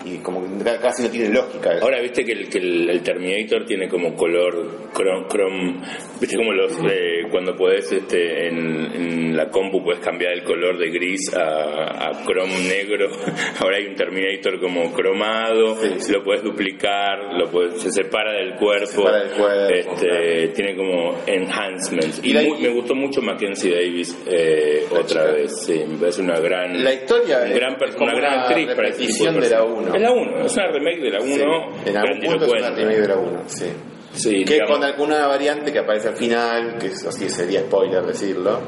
y como que casi no tiene lógica. Ahora viste que el, que el, el Terminator tiene como color crom, crom- viste como los eh, cuando podés este, en, en la compu puedes cambiar el color de gris a, a crom negro. <laughs> Ahora hay un Terminator como cromado, Sí, sí. lo puedes duplicar, lo puedes, se separa del cuerpo, separa del cuerpo, este, claro. tiene como enhancements. Y Y, muy- me gustó mucho Mackenzie Davis eh, otra chica. vez, sí, me parece una gran La historia un gran es una gran actriz para este tipo repetición de la personaje. Uno. Es la 1, es una remake de la 1, Sí, en algún punto es una remake de la 1, sí. Sí, que digamos, con alguna variante que aparece al final, que así sería spoiler decirlo.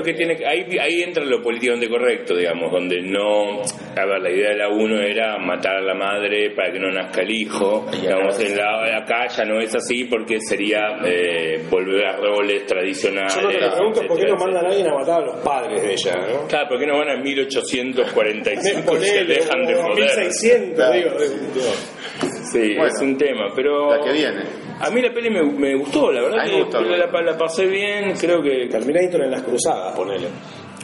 Que tiene, ahí, ahí entra lo políticamente correcto, digamos, donde no. A ver, la idea de la 1 era matar a la madre para que no nazca el hijo. Y Digamos, acá- en la, acá ya no es así porque sería eh, volver a roles tradicionales. Yo lo que me pregunto es por qué no mandan a alguien a matar a los padres de ella, ¿no? Claro, ¿por qué no van a 1845 y se dejan de joder? 1600, Claro. digo. Sí, Bueno, es un tema, pero... La que viene. A mí la peli me, me gustó, la verdad que gustó. la, la- la pasé bien, creo que... Terminator en las cruzadas, ponele.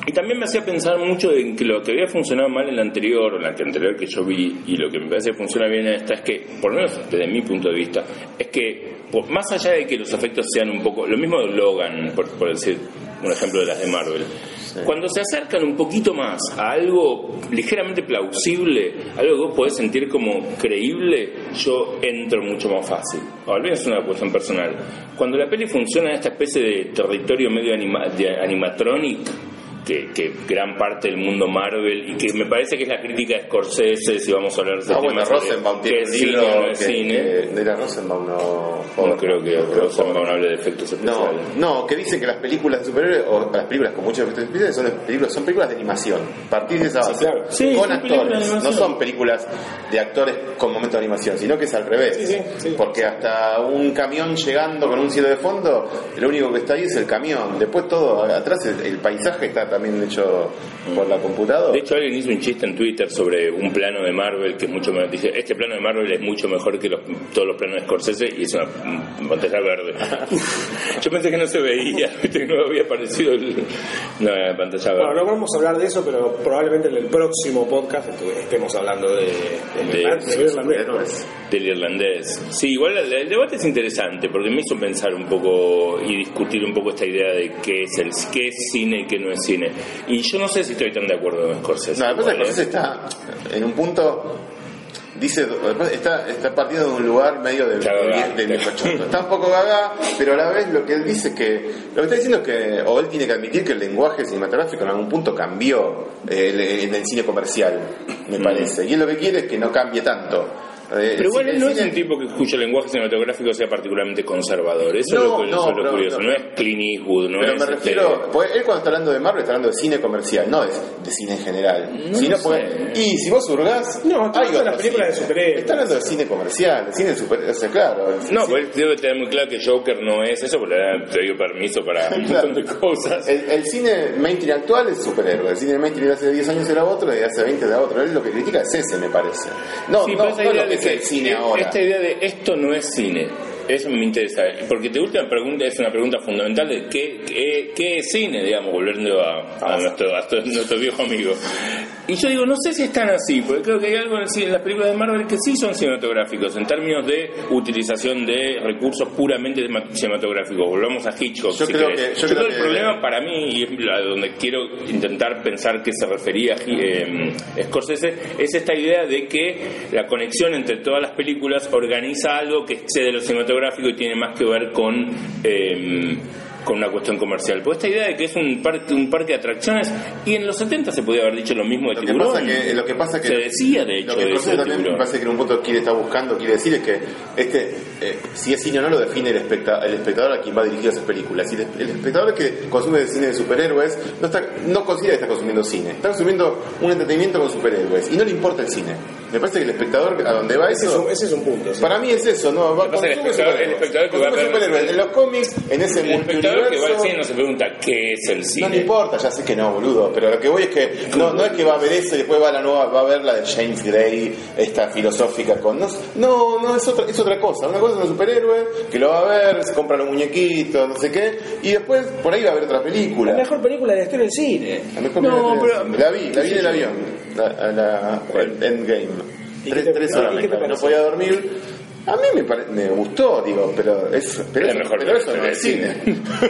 Y también me hacía pensar mucho en que lo que había funcionado mal en la anterior, o en la anterior que yo vi, y lo que me parece que funciona bien en esta es que, por lo menos desde mi punto de vista, es que por- más allá de que los efectos sean un poco, lo mismo de Logan, por, por decir un ejemplo de las de Marvel, cuando se acercan un poquito más a algo ligeramente plausible, algo que vos podés sentir como creíble, yo entro mucho más fácil. O al menos es una cuestión personal. Cuando la peli funciona en esta especie de territorio medio anima- de animatronic, que, que gran parte del mundo Marvel y que me parece que es la crítica de Scorsese si vamos a hablar de Ah, bueno, Rosenbaum tiene cine no es que, cine que- de la Rosenbaum no... no creo que Rosenbaum hable de efectos No, especiales no, que dice que las películas de superhéroes, o las películas con muchos efectos especiales, son películas, son películas de animación. Partís de esa base. claro. Sí, con actores. No son películas de actores con momento de animación, sino que es al revés. Sí, sí, sí. Porque hasta un camión llegando con un cielo de fondo, lo único que está ahí es el camión. Después todo atrás, el, el paisaje está también hecho por la computadora. De hecho, alguien hizo un chiste en Twitter sobre un plano de Marvel que es mucho mejor. Dice: Este plano de Marvel es mucho mejor que los- todos los planos de Scorsese y es una pantalla verde. <laughs> Yo pensé que no se veía, <laughs> que no había aparecido el, no, la pantalla Bueno, verde. no vamos a hablar de eso, pero probablemente en el próximo podcast estemos hablando de, de, De- de- de irlandés. Del irlandés. Sí, igual el, el debate es interesante porque me hizo pensar un poco y discutir un poco esta idea de qué es el qué es cine y qué no es cine. Y yo no sé si estoy tan de acuerdo con Scorsese. No, pasa es que igual, ¿eh? Está en un punto. Dice, está, está partiendo de un lugar medio del, choto. Está un poco gaga, pero a la vez lo que él dice es que. Lo que está diciendo es que. O él tiene que admitir que el lenguaje cinematográfico en algún punto cambió eh, el- en el cine comercial, me parece. Y él lo que quiere es que no cambie tanto. Eh, Pero igual él no es un tipo que, cuyo lenguaje cinematográfico sea particularmente conservador. Eso es No, lo, que, no, eso es lo curioso. no. No, es Clint Eastwood, no Pero es. me este, refiero, pues él cuando está hablando de Marvel está hablando de cine comercial, no de, de cine en general. Sé. y si vos hurgás, No, está hablando de las películas de superhéroes. Está hablando de cine comercial, de cine super, o sea, claro. No, cine- pues debe tener muy claro que Joker no es eso, porque le han pedido permiso para un montón de cosas. el, el cine mainstream actual es superhéroe, el cine mainstream de hace 10 años era otro y de hace 20 era otro. Él lo que critica es ese, me parece. No, Sí, no, no lo que es el cine ahora. Esta idea de esto no es cine. Eso me interesa, porque tu última pregunta es una pregunta fundamental de qué, qué, qué es cine, digamos, volviendo a, a nuestro, a <laughs> nuestro- viejo amigo. Y yo digo, no sé si están así, porque creo que hay algo en, el las películas de Marvel que sí son cinematográficos, en términos de utilización de recursos puramente cinematográficos. Volvamos a Hitchcock, Yo si creo querés. que- yo Yo creo creo que que- el problema para mí, y es donde quiero intentar pensar que se refería eh, Scorsese, es esta idea de que la conexión entre todas las películas organiza algo que excede lo cinematográfico y tiene más que ver con eh, con una cuestión comercial. Pues esta idea de que es un parque, un parque de atracciones, y en los 70 se podía haber dicho lo mismo de Lo que tiburón. pasa que, lo que pasa que se decía de hecho lo que de eso de también me tiburón. parece que en un punto quiere estar buscando, quiere decir es que este eh, si es cine o no lo define el, especta- el espectador a quien va dirigido esas películas. Y el, espectador que consume cine de superhéroes no, está, no considera que está consumiendo cine, está consumiendo un entretenimiento con superhéroes y no le importa el cine. Me parece que el espectador a donde va Ese es eso... un, ese es un punto. sí. Para mí es eso, ¿no? Va, es el espectador- el espectador que va a Consume ver-. En los cómics, en ese El espectador que va al cine no se pregunta qué es el No cine. le importa, ya sé que no, boludo, pero lo que voy es que no, no es que va a ver eso y después va a la nueva, va a ver la de James Gray, esta filosófica con no, no, no, es otra, es otra cosa, una cosa es un superhéroe que lo va a ver, se compra los muñequitos, no sé qué, y después por ahí va a ver otra película. La mejor película de la historia del cine. La mejor No, película pero- de- la vi, la vi en el avión, la, la, el Endgame. ¿Y Tres, horas me no podía dormir. A mí me, pare- me gustó, digo, pero, es, pero, eso, mejor pero eso no es cine. <laughs>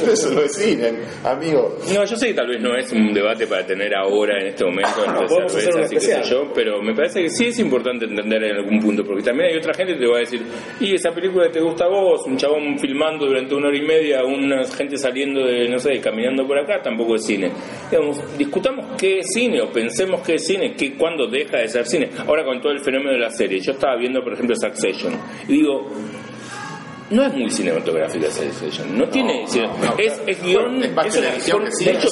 Pero eso no es cine, amigo. No, yo sé que tal vez no es un debate para tener ahora en este momento entre podemos hacer un cervezas y qué sé yo, pero me parece que sí es importante entender en algún punto, porque también hay otra gente que te va a decir, y esa película te gusta a vos, un chabón filmando durante una hora y media, una gente saliendo de, no sé, caminando por acá, tampoco es cine. Digamos, discutamos qué es cine o pensemos qué es cine, qué, cuándo deja de ser cine. Ahora con todo el fenómeno de la serie, yo estaba viendo, por ejemplo, Succession, y digo, no es muy cinematográfica Succession, no tiene, no, no, es, guion, Es más es una- televisión por- que cine. de hecho,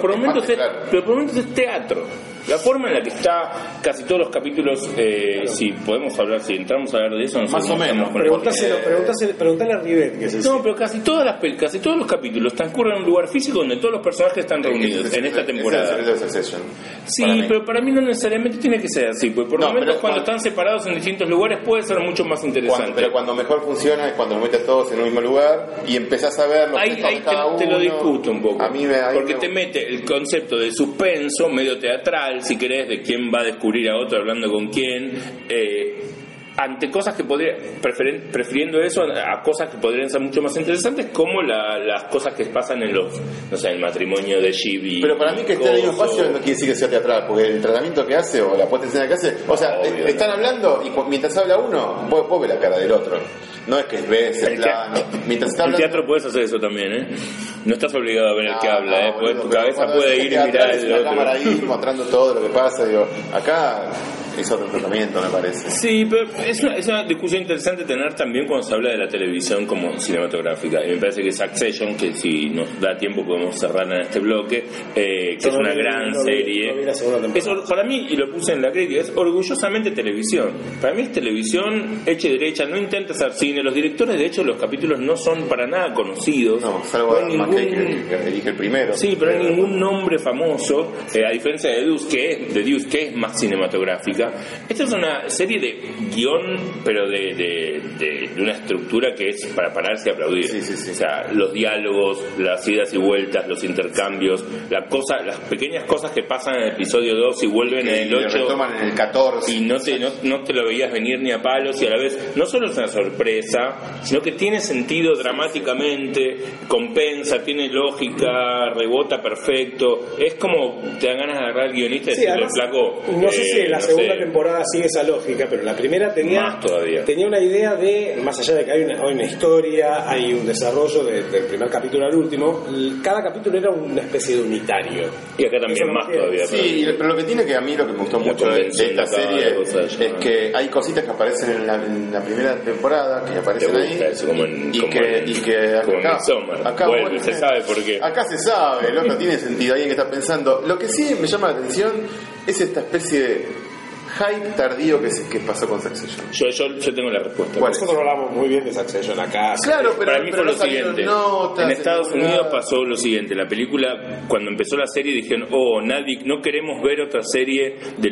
por momentos pero por momentos es teatro. La forma en la que está casi todos los capítulos, eh, si podemos hablar, si entramos a hablar de eso, no sé Más o menos, porque- preguntáselo, preguntale a Rivet, que es No, pero casi todas las casi todos los capítulos transcurren en un lugar físico donde todos los personajes están reunidos en esta temporada. es. Sí, Para pero para mí no necesariamente tiene que ser así, porque por No, momentos pero cuando cuando- están separados en distintos lugares puede ser mucho más interesante. Cuando- pero cuando mejor funciona es cuando los metes todos en un mismo lugar y empezás a ver los Ahí, ahí te, lo discuto un poco. A mí me, porque me- te mete el concepto de suspenso, medio teatral, si querés, de quién va a descubrir a otro hablando con quién. eh, ante cosas que podría, prefiriendo eso a, cosas que podrían ser mucho más interesantes, como la- las cosas que pasan en los, no sé, el matrimonio de Shibi. Pero para mí que esté en mismo espacio no quiere decir que sea teatral, porque el tratamiento que hace o la puesta en escena que hace, o sea, Obvio, están hablando y mientras habla uno, vos, vos ves la cara del otro. No es que ves el El plano. Mientras está En el hablando. teatro puedes hacer eso también, ¿eh? No estás obligado a ver el que No, habla, no, ¿eh? Puede- boludo, tu cabeza puede ir y mirar el una otro. cámara ahí mostrando todo lo que pasa, digo, acá es otro tratamiento, me parece. Sí, pero es una, es una discusión interesante tener también cuando se habla de la televisión como cinematográfica. Y me parece que Succession, que si nos da tiempo podemos cerrar en este bloque, eh, que es una gran no serie. Es or- para mí, y lo puse en la crítica, es orgullosamente televisión. Para mí es televisión hecha y derecha, no intenta hacer cine. Los directores, de hecho, los capítulos no son para nada conocidos. No, salvo No ningún- que, que dirige el primero. Sí, pero no hay ningún nombre famoso, eh, a diferencia de Deuce, que es, de Deuce, que es más cinematográfica. Esta es una serie de guion, pero de, de, de- de una estructura que es para pararse y aplaudir. Sí, sí, sí. O sea, los diálogos, las idas y vueltas, los intercambios, la cosa, las pequeñas cosas que pasan en el episodio 2 y vuelven en el lo 8 retoman en el 14. y no te, no, no te lo veías venir ni a palos y a la vez no solo es una sorpresa, sino que tiene sentido dramáticamente, compensa, tiene lógica, rebota perfecto, es como te dan ganas de agarrar al guionista y Sí, decirle, flaco, no sé eh, si en la no segunda temporada sigue esa lógica, pero la primera tenía, todavía. tenía una idea de, más allá de que hay una, hay una historia, hay un desarrollo de- del primer capítulo al último, cada capítulo era una especie de unitario. y acá también más todavía. Sí, pero lo que tiene que a mí lo que me gustó mucho de, esta serie es que hay cositas que aparecen en la, en la primera temporada que aparecen gusta ahí eso, como en, y como que, en- y que como en acá, bueno, se sabe por qué. acá se sabe, loco, tiene sentido alguien que está pensando. Lo que sí me llama la atención es esta especie de hype tardío que, se- que pasó con Succession. Yo, yo, yo tengo la respuesta. ¿Cuál? Nosotros hablamos muy bien de Succession acá. Claro, pero, Para mí pero fue no lo siguiente. notas en Estados Unidos pasó lo siguiente. La película, cuando empezó la serie, dijeron, oh, nadie, no queremos ver otra serie de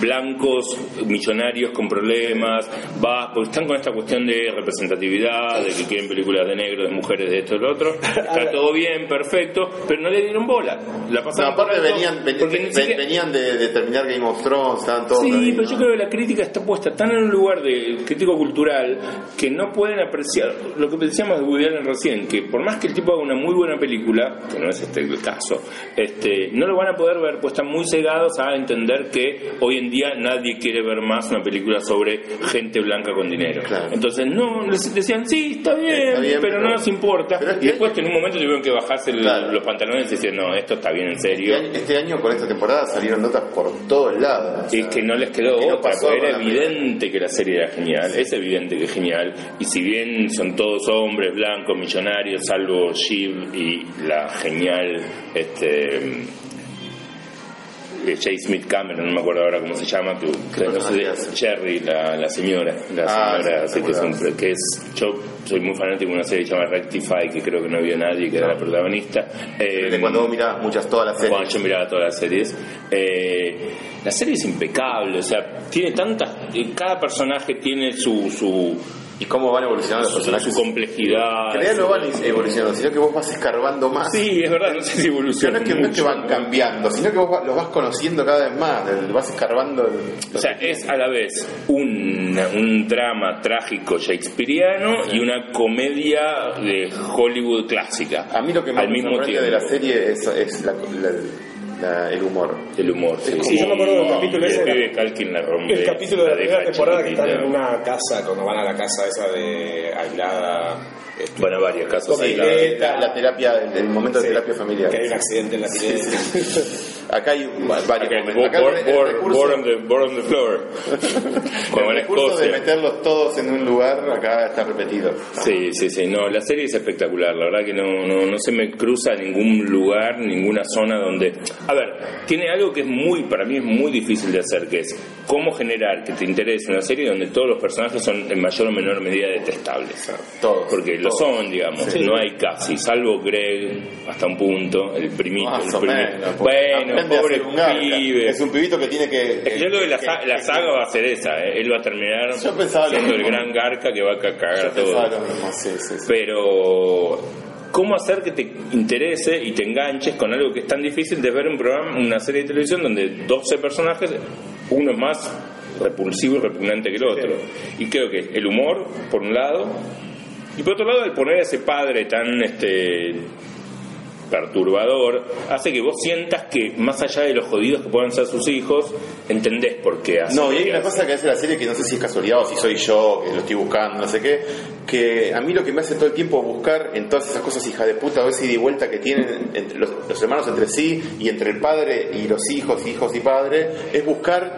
blancos millonarios con problemas, va, porque están con esta cuestión de representatividad, de que quieren películas de negros, de mujeres, de esto y lo otro. <laughs> Está todo bien, perfecto, pero no le dieron bola. La No, pasaron aparte por alto, venían, ven- siquiera- venían de, de terminar Game of Thrones, estaban todos Sí, ahí, pero ¿no? yo creo que la crítica está puesta tan en un lugar de crítico cultural que no pueden apreciar lo que decíamos de Woody Allen recién, que por más que el tipo haga una muy buena película, que no es este el caso, este, no lo van a poder ver, pues están muy cegados a entender que hoy en día nadie quiere ver más una película sobre gente blanca con dinero. Claro. Entonces, no, les decían, sí, está bien, Está bien, pero, pero- no nos importa. pero es y que- después en un momento tuvieron que bajarse Claro. los pantalones y decir, no, esto está bien en Este serio. este año con esta temporada salieron notas por todos lados. o sea, Es que no les quedó Que no era evidente que la serie era genial, es evidente que es genial, y si bien son todos hombres blancos, millonarios, salvo Shiv y la genial este eh, J. Smith Cameron, no me acuerdo ahora cómo se llama, que, que no sé? Jerry, la, la señora, la Ah, señora, sí, que es un- recuerdo. que es, yo soy muy fanático de una serie que se llama Rectify, que creo que no vio nadie, que era la protagonista. Eh, De cuando vos mirabas muchas, todas las series. cuando yo miraba todas las series. Eh, la serie es impecable, o sea, tiene tantas. eh, Cada personaje tiene su. su Y cómo van evolucionando los personajes. su complejidad. En realidad no van evolucionando, sino que vos vas escarbando más. Sí, es verdad, no sé si O sea, evoluciona. no es que, no es que mucho. van cambiando, sino que vos los vas conociendo cada vez más, vas escarbando. el- O sea, es a la vez un, un drama trágico shakespeariano y una comedia de Hollywood clásica. a mí lo que más me sorprende de la serie es, es la- la- la- el humor. El humor, sí. Sí, yo me acuerdo del capítulo ese el de la- Calkin la rompe. El capítulo de la deja primera temporada que están en una casa, cuando van a la casa esa de aislada. este, Bueno, varios casos. Con ahí, Sí, la- la, la terapia, el, el momento de sí, terapia familiar. Que hay un accidente en la pileta. Acá hay va- varios Acá, momentos. Acá board, el, recurso, board on the, board on the floor. <laughs> Como en el recurso de meterlos todos en un lugar, acá está repetido. Sí, sí, sí. No, la serie es espectacular. La verdad que no, no, no se me cruza ningún lugar, ninguna zona donde. A ver, tiene algo que es muy, para mí es muy difícil de hacer, que es cómo generar que te interese una serie donde todos los personajes son en mayor o menor medida detestables. Todos. Porque lo todos. son, digamos. No hay casi, salvo Greg hasta un punto, el primito. El o primer- menos, porque bueno, pobre pibe. Es un pibito que tiene que. Que yo creo que la, sa- la saga va a ser esa, ¿eh? él va a terminar siendo el gran garca que va a ca- cagar a todos. pensaba lo mismo, sí, sí. Pero, ¿cómo hacer que te interese y te enganches con algo que es tan difícil de ver un programa, una serie de televisión donde 12 personajes, uno es más repulsivo y repugnante que el otro? Y creo que el humor, por un lado, y por otro lado, el poner a ese padre tan este perturbador hace que vos sientas que más allá de los jodidos que puedan ser sus hijos entendés por qué hace No, y hay una hace. cosa que hace la serie que no sé si es casualidad o si soy yo, que lo estoy buscando, no sé qué, que a mí lo que me hace todo el tiempo buscar en todas esas cosas hija de puta, a veces ida y vuelta que tienen entre los, los hermanos entre sí y entre el padre y los hijos, hijos y padre, es buscar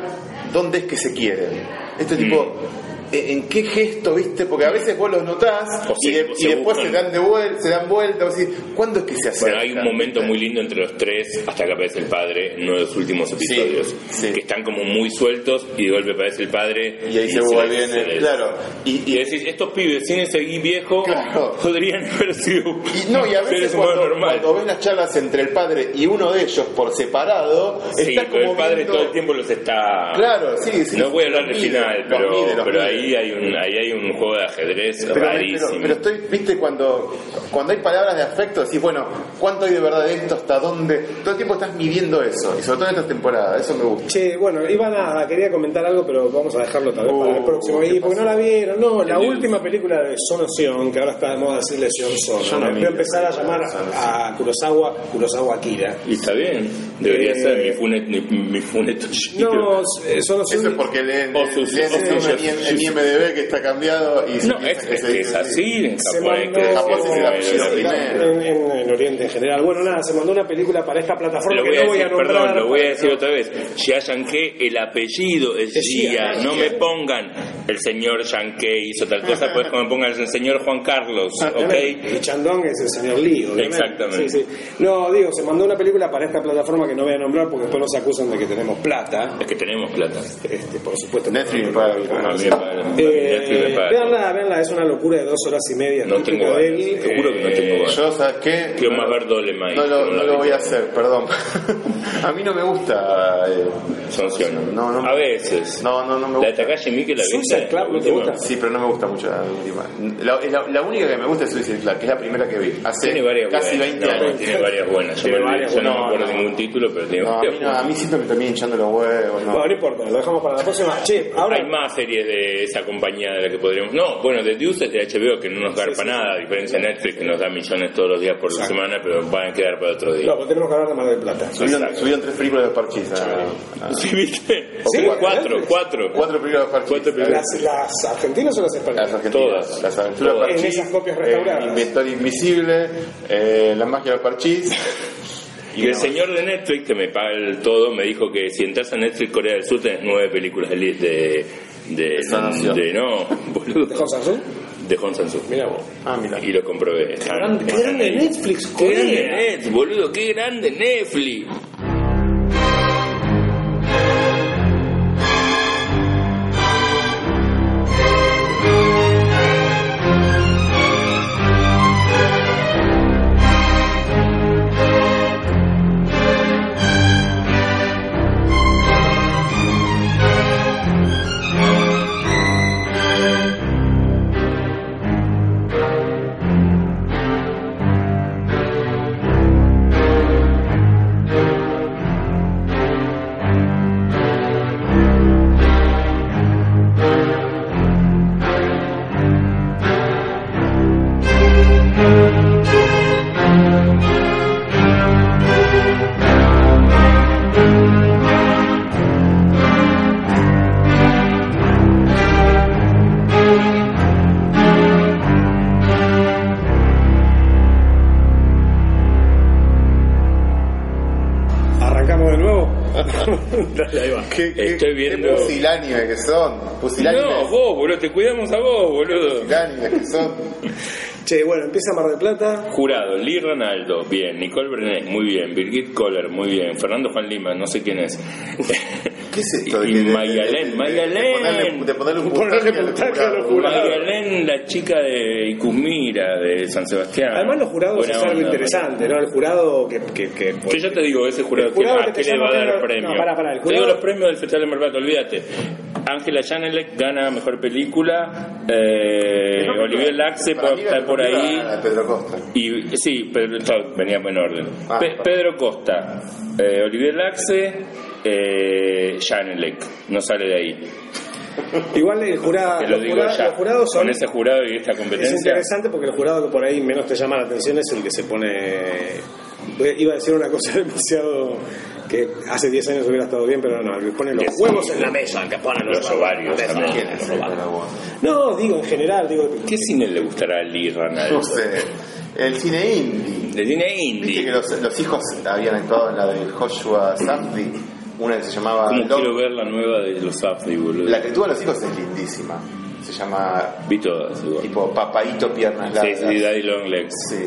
dónde es que se quieren. Este tipo... ¿En en qué gesto, viste? Porque a veces vos los notás O y, se- de- o y se después buscan. se dan de vuelta, se dan vuelta, vos decís, ¿cuándo es que se acercan? Bueno, hay un momento muy lindo entre los tres, hasta que aparece el padre en uno de los últimos episodios, sí. que están como muy sueltos y de golpe aparece el padre Y ahí se vuelve se les- claro. Y, Y y, decís, estos pibes sin ese viejo Claro. podrían haber sido Y no, y a veces cuando, cuando ves las charlas entre el padre y uno de ellos por separado, Sí, está como el padre viendo- todo el tiempo los está... Claro, sí, sí. no voy a hablar del final, pero, pero mide. Ahí, hay un, ahí hay un juego de ajedrez Pero, pero, rarísimo. pero estoy, viste, cuando, cuando hay palabras de afecto, decís, bueno, ¿cuánto hay de verdad de esto? ¿Hasta dónde? Todo el tiempo estás midiendo eso, y sobre todo en esta temporada, eso me gusta. Che, bueno, iba a, quería comentar algo, pero vamos a dejarlo tal vez para el Uh, próximo. ¿qué Y porque no la vieron, no, la El- última película de Sonoción, que ahora está de moda decirle Sion Yo Sono. no Voy a empezar a la llamar a Kurosawa, Kurosawa Akira. Y está bien, debería Eh, ser mi funet, mi, mi funeto No, eh, Sonoción. Eso es porque leen, O sus- leen sus- IMDB que está cambiado y se No, es, que es se que es así, en Japón que Oriente en general. Bueno, nada, se mandó una película para esta plataforma Lo que voy a no voy a nombrar. perdón, lo voy a para- decir otra vez. Xia Yankee, el apellido es Xia, No me pongan el señor Yankee hizo tal cosa, pues como me pongan el señor Juan Carlos, ¿ok? Y Chandong es el señor Lee, obviamente. Exactamente. Sí, sí. No, digo, se mandó una película para esta plataforma que no voy a nombrar porque después nos acusan de que tenemos plata. Es que tenemos plata. Este, por supuesto. Netflix me Eh, veanla, veanla, es una locura de dos horas y media. No tengo ganas, él. te juro que no tengo ganas. Yo, ¿sabes qué? Quiero más ver Dolemite. No lo, no la lo voy a hacer, perdón. <laughs> a mí no me gusta. Eh, Sanción. No, no. A veces. No, no, no me La de gusta. Takashi Miike la Suicide. Club, la ¿no te gusta? Sí, pero no me gusta mucho la última. La, la- la única que me gusta es Suicide Club, que es la primera que vi. Hace Tiene varias casi buenas. 20 no, años. tiene varias buenas. Yo, varias no me buenas. acuerdo No, ningún título, pero tiene varias mí, no, a buenas. mí siempre me termina hinchando los huevos. No. Bueno, no importa, lo dejamos para la próxima. Che, ahora. Hay más series de esa compañía de la que podríamos. No, bueno, The Deuce es de HBO que no nos garpa nada, a diferencia de Netflix que nos da millones todos los días por la semana, pero van a quedar para otro día. No, pues tenemos que hablar de Mar del Plata. Subieron, subieron tres películas de Parchís. a- a- <laughs> ¿Sí viste? Sí, cuatro, cuatro. Cuatro películas de Parchís. Cuatro películas. ¿Las, las argentinas o las Las españolas? argentinas. Todas. Las aventuras de. Parchís. En esas copias eh, restauradas. Inventor Invisible. eh, la magia de Parchís. <laughs> Y el señor de Netflix, que me paga el todo, me dijo que si entras a Netflix Corea del Sur tenés nueve películas de... de de, no, boludo, ¿De Hong Sang-soo? de Hong Sang-soo. Mira vos. Ah, mira. Y lo comprobé. Qué grande, qué grande Netflix, Qué grande. Netflix, boludo, qué grande Netflix. ¿Qué, qué, Estoy viendo- qué pusilánime que son. Pusilánime. No, vos, boludo, te cuidamos a vos, boludo. Pusilánime que son. <laughs> Che, bueno, empieza Mar del Plata. Jurado, Lee Ronaldo, bien. Nicole Brenet, muy bien. Birgit Kohler, muy bien. Fernando Juan Lima, no sé quién es. <laughs> ¿Qué es esto? de Y Mayalén, Mayalén. De ponerle, de ponerle un puntaje a los puntaje a los jurados. Mayalén, la chica de Icumira, de San Sebastián. Además, los jurados Buena es algo onda, interesante, ¿no? El jurado que. que, que Yo ya te digo, ese jurado, jurado que, que ¿a te qué le va a dar premio? no, pará, pará, el Te digo jurado- los premios del Festival de Mar del Plata, olvídate. Ángela Janelek gana Mejor Película, eh, No, Olivier Laxe está la por ahí. Pedro Costa. Y sí, Pedro, venía en orden. Ah, Pe-. Pedro Costa, eh, Olivier Laxe, eh, Janelek, no sale de ahí. Igual el jurado, lo los, digo jura- ya. los jurados son. Con ese jurado y esta Es competencia. interesante porque el jurado que por ahí menos te llama la atención es el que se pone. Iba a decir una cosa <laughs> demasiado. Que hace 10 años hubiera estado bien, pero no, el que pone los huevos en la mesa, el que pone los, Los ovarios la mesa. bueno. No, digo en general, digo. ¿Qué cine le gustará a Lee Ronaldo? No sé. El cine indie. De cine Viste indie. que los, los hijos habían actuado en la de Joshua Safdie, una que se llamaba Como quiero ver la nueva de los Safdie, boludo. La que tuvo a los hijos es lindísima. Se llama Vi todas igual. tipo Papaito Piernas Sí, Largas. sí, Daddy Long Legs. Sí.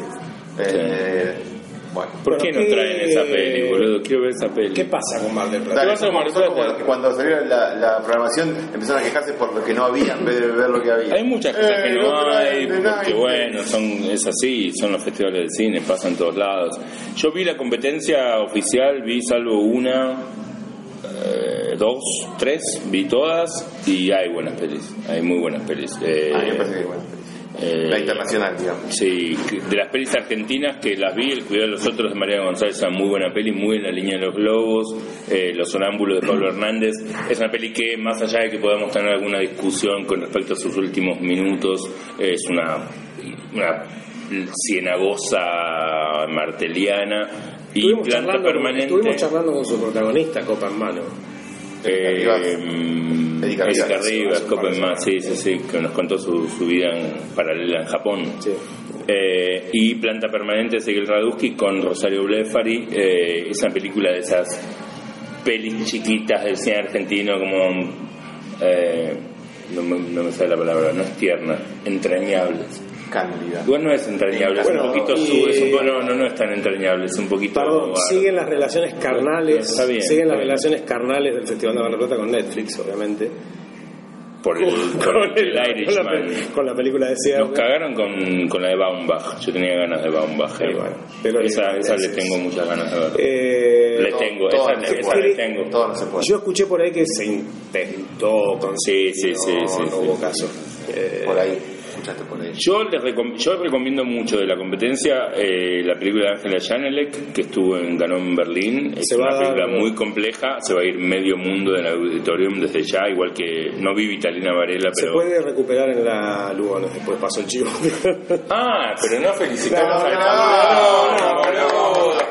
Eh, bueno. ¿Por qué no ¿qué- traen esa peli, boludo? Quiero ver esa peli. ¿Qué pasa con Mar del Plata? Dale, vas a son, Mar del Plata? cuando salió la, la programación empezaron a quejarse por lo que no había en vez de ver lo que había. Hay muchas cosas Eh, que no traen hay, porque bueno, son, es así, son los festivales de cine, pasan en todos lados. Yo vi la competencia oficial, vi salvo una, eh, dos, tres, vi todas y hay buenas pelis, hay muy buenas pelis. Eh, Ah, me parece que bueno. Eh, La internacional, digamos. Sí, que- de las pelis argentinas que las vi, El cuidado de los otros de María González, es una muy buena peli, muy en la línea de los globos, eh, Los sonámbulos de Pablo Hernández, es una peli que más allá de que podamos tener alguna discusión con respecto a sus últimos minutos, es una, una cienagosa marteliana y Estuvimos planta charlando, con- permanente. estuvimos charlando con su protagonista, Copa en mano. Eh, Rivas. Erika Rivas. Copenhague, sí, sí, sí, que nos contó su, su vida en, paralela en Japón. Sí. Eh, y Planta Permanente de Seguel Raduski con Rosario Blefari, eh, esa película de esas pelis chiquitas del cine argentino como eh, no, me, no me sale la palabra, no es tierna, entrañables. Cándida. Igual no es entrañable, Bueno, es un poquito y- su, es un, no, no, no es tan entrañable, es un poquito Perdón, siguen las relaciones carnales, Está bien, siguen está las bien. relaciones carnales del Festival de Mar del Plata con Netflix, obviamente. por el, <laughs> con el, con, la, Irishman. pe- con la película de Sierra. Nos cagaron con, con la de Baumbach. Yo tenía ganas de Baumbach. eh. bueno, pero esa esa le tengo muchas ganas de ver. Eh, le tengo, todo esa, esa puede. le tengo. Todo no se puede. yo escuché por ahí que se intentó con Sí, sí, sí, no, sí, no sí, hubo sí. caso. Eh, Por ahí. Escuchaste por ahí. Yo, les recom- yo recomiendo mucho de la competencia eh, la película de Angela Janelek, que estuvo en, ganó en Berlín. Es Se va una a dar- película muy compleja, se va a ir medio mundo del auditorium desde ya, igual que no vi Vitalina Varela, se pero... puede recuperar en la Lugones, después pasó el chivo. Ah, pero no felicitamos No, no, boludo. no.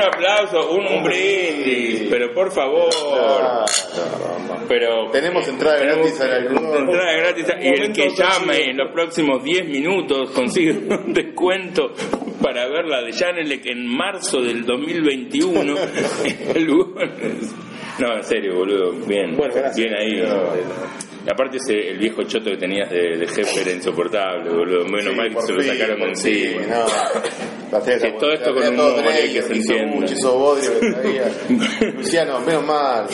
Un aplauso, un, un brindis, pero por favor. Pero Tenemos entrada tenemos gratis a la Lugo. entrada gratis y el que llame en los próximos 10 minutos consigue <laughs> un descuento para ver la de Janelec en marzo del 2021 en Lugones. No, en serio, boludo, bien, Bueno, gracias. bien ahí. Y aparte ese, el viejo choto que tenías de, de jefe era insoportable, boludo. Menos Sí, mal que se lo sacaron encima. no. <laughs> Todo esto con un humor que se entiende. mucho. <laughs> Luciano, menos mal.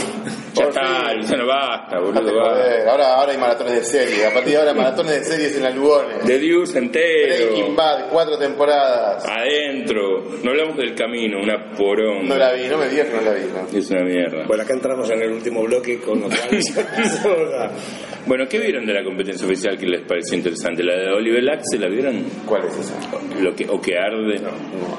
Ya está. Luciano, basta, boludo, basta. Ahora, ahora hay maratones de series. A partir de ahora, maratones de series en la Lugones. The Deuce entero. Breaking Bad, cuatro temporadas. Adentro. No hablamos del camino, una porón. No la vi, no me digas que no la vi. ¿no? Es una mierda. Bueno, acá entramos en el último bloque con lo cual <laughs> <laughs> Bueno, ¿qué vieron de la competencia oficial que les pareció interesante? ¿La de Oliver Laxe la vieron? ¿Cuál es esa? Lo que, ¿O que arde? No,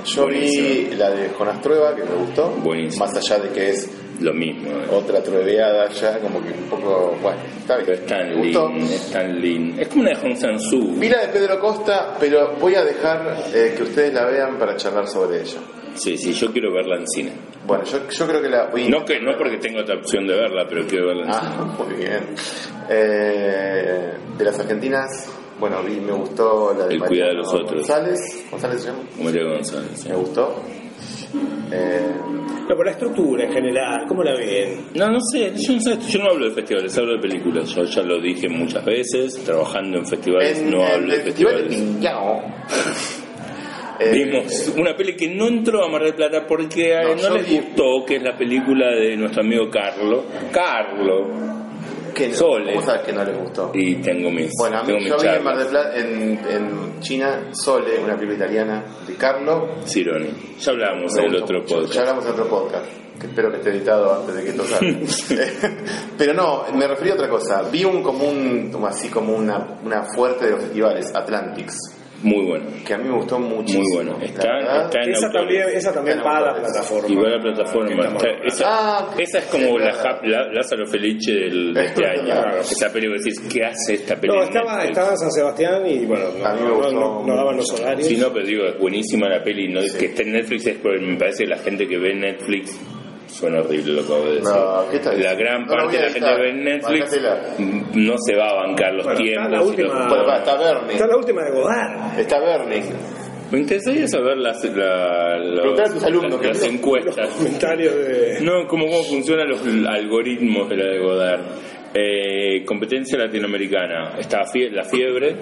yo Buenísimo. vi la de Jonas Trueba, que me gustó. Buenísimo. Más allá de que es Lo mismo. eh. otra truebeada ya, como que un poco. Bueno, está bien. Pero es tan lindo, es tan lindo. Es como una de Hong Sang-soo. Vi la de Pedro Costa, pero voy a dejar eh, que ustedes la vean para charlar sobre ella. Sí, sí, yo quiero verla en cine. Bueno, yo, yo creo que la voy No, que, no porque tengo otra opción de verla, pero quiero verla en cine. Ah, <laughs> muy bien. Eh, de las argentinas, bueno, vi, me gustó la de El cuidado de los otros. González. ¿González se llama? María González. sí. Me gustó. Eh, No, por la estructura en general, ¿cómo la ven? No, no sé, yo no, sé, yo no hablo de festivales, hablo de películas. Yo ya lo dije muchas veces, trabajando en festivales en no en hablo de el Festival de festivales. <laughs> Eh, Vimos una peli que no entró a Mar del Plata porque a No, él no les vi- gustó, que es la película de nuestro amigo Carlo. Carlo. Que. ¿Cómo sabes que no les gustó? Y tengo mis. Bueno, a mí tengo mis yo vi en Mar del Plata, en, en China, Sole, una película italiana de Carlo. Cironi. Ya hablábamos en el otro mucho. podcast. Ya hablamos en otro podcast, que espero que esté editado antes de que esto salga. <laughs> <laughs> Pero no, me refería a otra cosa. Vi un como un, como así como una, una fuerte de los festivales, Atlantics, Muy bueno. que a mí me gustó muchísimo. Muy bueno. Está, está en Esa también, esa también Está en va a la plataforma. Y va a la plataforma. Está- esa, Ah, esa es como la, la- Lázaro Felice del, de este año. Claro. Esa película decís, ¿qué hace esta película? No, estaba, estaba en San Sebastián y bueno, no, A mí me no- gustó no- no daban los horarios. Sí, no, pero digo, es buenísima la peli. No, Que esté en Netflix es porque me parece que la gente que ve Netflix. Suena horrible lo que acabo de decir. No, ¿qué tal? la gran No parte de la gente que ve Netflix no se va a bancar los Bueno, está tiempos. la y última- los- Bueno, va, está Bernie. Está la última de Godard. Está Bernie. Me interesaría saber las, la- los- a tus alumnos, las, encuestas. Comentarios de. No, cómo, cómo funcionan los algoritmos de la de Godard. Eh, competencia latinoamericana. Está Fie- La Fiebre,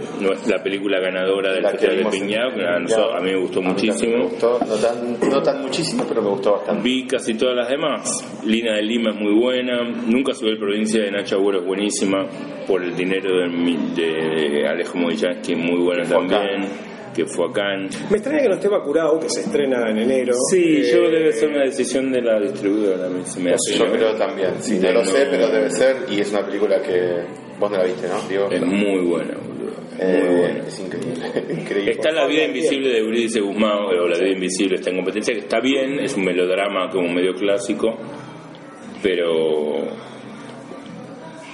la película ganadora del Festival de Piñao, que a, Piñao. nosotros- a mí me gustó mí muchísimo. Me gustó, no tan, no tan muchísimo, pero me gustó bastante. Vi casi todas las demás. Lina de Lima es muy buena. Nunca subí el provincia de Nacho Agüero es buenísima. Por el dinero de, de Alejo Movillansky es muy buena también. Que fue acá. Me extraña que no esté Bacurau, que se estrena en enero. Sí, Eh, yo debe ser una decisión de la distribuidora. se me hace, Yo ¿no? creo también, sí, no lo no- sé, pero debe ser, y es una película que vos no la viste, ¿no? Digo, Es muy buena, boludo. Eh, Muy buena. Es increíble, <laughs> increíble. Está La vida invisible de Eurídice Guzmán, o La vida invisible está en competencia, que está bien, es un melodrama como medio clásico, pero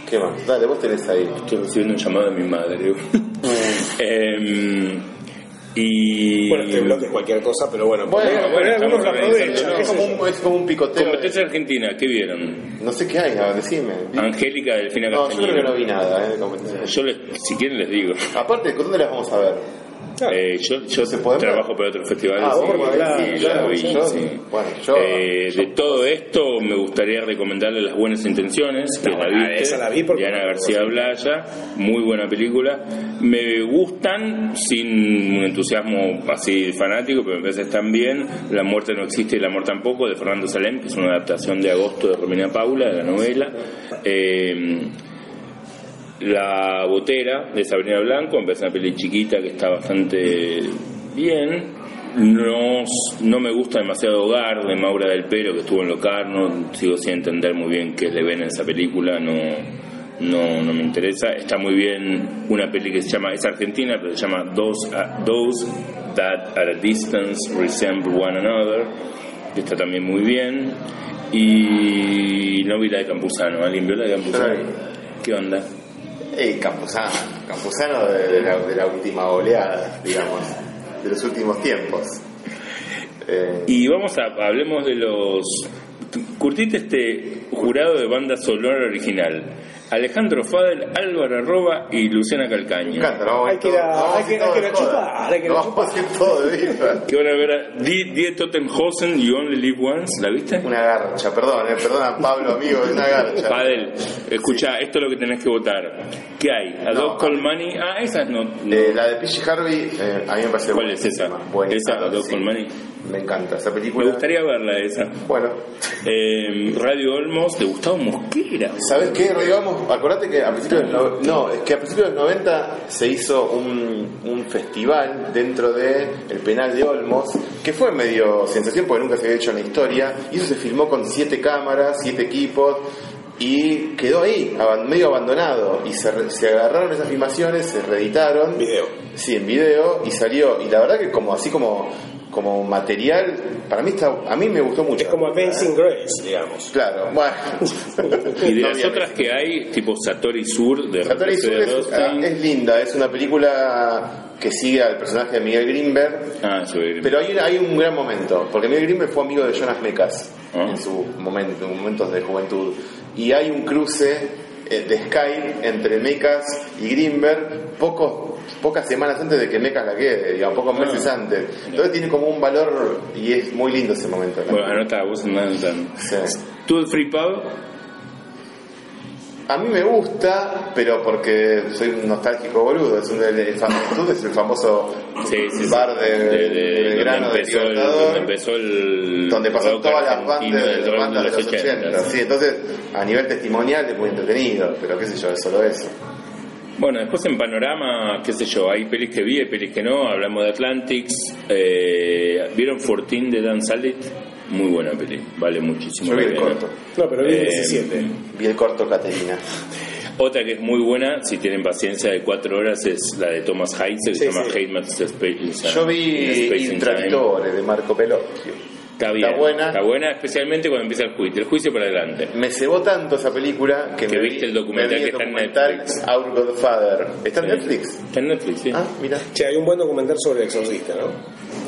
¿Qué más? Dale, vos tenés ahí. estoy recibiendo un llamado de mi madre. <laughs> Em, y Bueno, este bloque es cualquier cosa, pero bueno. Bueno, bueno, algunos estamos la aprovechan. Es como, un, es como un picoteo. competencia argentina, ¿qué vieron? No sé qué hay, no, decime. Angélica Delfina No, yo creo que no vi nada, ¿eh? De competencia. Yo les, si quieren les digo. Aparte, ¿dónde las vamos a ver? Eh, yo yo ¿Se puede ver? trabajo para otros festivales Ah, y- claro, claro, yo- sí. bueno, yo- Eh, de todo esto me gustaría recomendarle Las Buenas Intenciones, que No, la viste, esa la vi porque- de Ana García Blaya, muy buena película. Me gustan, sin un entusiasmo así fanático, pero me parece están bien. La muerte no existe y el amor tampoco, de Fernando Salem, que es una adaptación de agosto de Romina Paula, de la novela. Eh, la Botera de Sabrina Blanco, parece una peli chiquita que está bastante bien. No, no me gusta demasiado Hogar de Maura del Pero, que estuvo en Locarno. Sigo sin entender muy bien qué le ven en esa película. No, no, no me interesa. Está muy bien una peli que se llama, es argentina, pero se llama Those, uh, Those That at a Distance Resemble One Another, que está también muy bien. Y no vi la de Campuzano. ¿Alguien vio la de Campuzano? ¿Qué onda? Ey, Campuzano. Campuzano de, la, de la última oleada, digamos. De los últimos tiempos. Eh, Y vamos a, hablemos de los... Curtite este jurado de banda sonora original. Alejandro Fadel, Álvaro Arroba y Luciana Me Calcaño. Hay que ir a- hay que- ir hay que ir a todo chupar, hay que ir a Vamos chupar. a ir todo de vida. Que van a ver a Die, Die Tottenhausen, You Only Live Once, ¿la viste? Una garcha, perdón, eh, perdona Pablo, amigo, es una garcha. Fadel, escucha, esto es lo que tenés que votar. ¿Qué hay? A No, Call Money. Ah, esas no. no. Eh, la de P.G. Harvey, eh, a mí me parece ¿Cuál es esa? Buenísima. Esa, A Dog sí. Call Money. Me encanta esa Me película. gustaría verla esa. Bueno, Eh, Radio Olmos de Gustavo Mosquera. ¿sabes qué? Digamos, acordate que a principios del no, no, es que a principios del 90 se hizo un, un festival dentro de el penal de Olmos, que fue medio sensación porque nunca se había hecho en la historia, y eso se filmó con siete cámaras, siete equipos, y quedó ahí, medio abandonado, y se, se agarraron esas filmaciones, se reeditaron. Video. Sí, en video, y salió, y la verdad que como así como, como material, para mí está, a mí me gustó mucho. Es como Amazing Grace, digamos. Claro, bueno. <laughs> Y de No, las otras que hay, tipo Satori Sur de Satori Sur de es, Rothstein. es linda, es una película que sigue al personaje de Miguel Grimberg, Ah, pero hay, hay un gran momento, porque Miguel Grimberg fue amigo de Jonas Mekas Ah. en sus momento, en momentos de juventud, y hay un cruce de Skype entre Mekas y Grimberg pocos, pocas semanas antes de que Mekas la quede, digamos, pocos Ah. meses antes. Entonces tiene como un valor y es muy lindo ese momento. ¿no? Bueno, anota, vos anotando. Sí. ¿Tú el Free Pub? A mí me gusta, pero porque soy un nostálgico boludo. Es un, el, el fam- es el famoso Sí, sí, sí. bar de, de, donde de empezó, el, donde empezó el donde rock todas las bandas de, rock bandas de los 80. Sí, entonces, a nivel testimonial es muy entretenido, pero qué sé yo, es solo eso. Bueno, después en Panorama, qué sé yo, hay pelis que vi, hay pelis que no, hablamos de Atlantics. Eh, ¿Vieron 14 de Dan Salit? Muy buena peli, vale muchísimo Yo vi el pena. corto. No, pero vi Eh, 17. Vi el corto Caterina. Otra que es muy buena, si tienen paciencia de cuatro horas, es la de Thomas Heitzer, que Sí, se llama sí. Hate Matters Space. Yo vi Space de Marco Pelocchio. Está bien, Está buena. Está buena, especialmente cuando empieza el juicio. El juicio para adelante. Me cebó tanto esa película que, Que me viste vi- el documental me vi que el está en Netflix. Our Godfather. ¿Está en Sí. Netflix? Está en Netflix, sí. Ah, mira. Che, hay un buen documental sobre el exorcista, ¿no?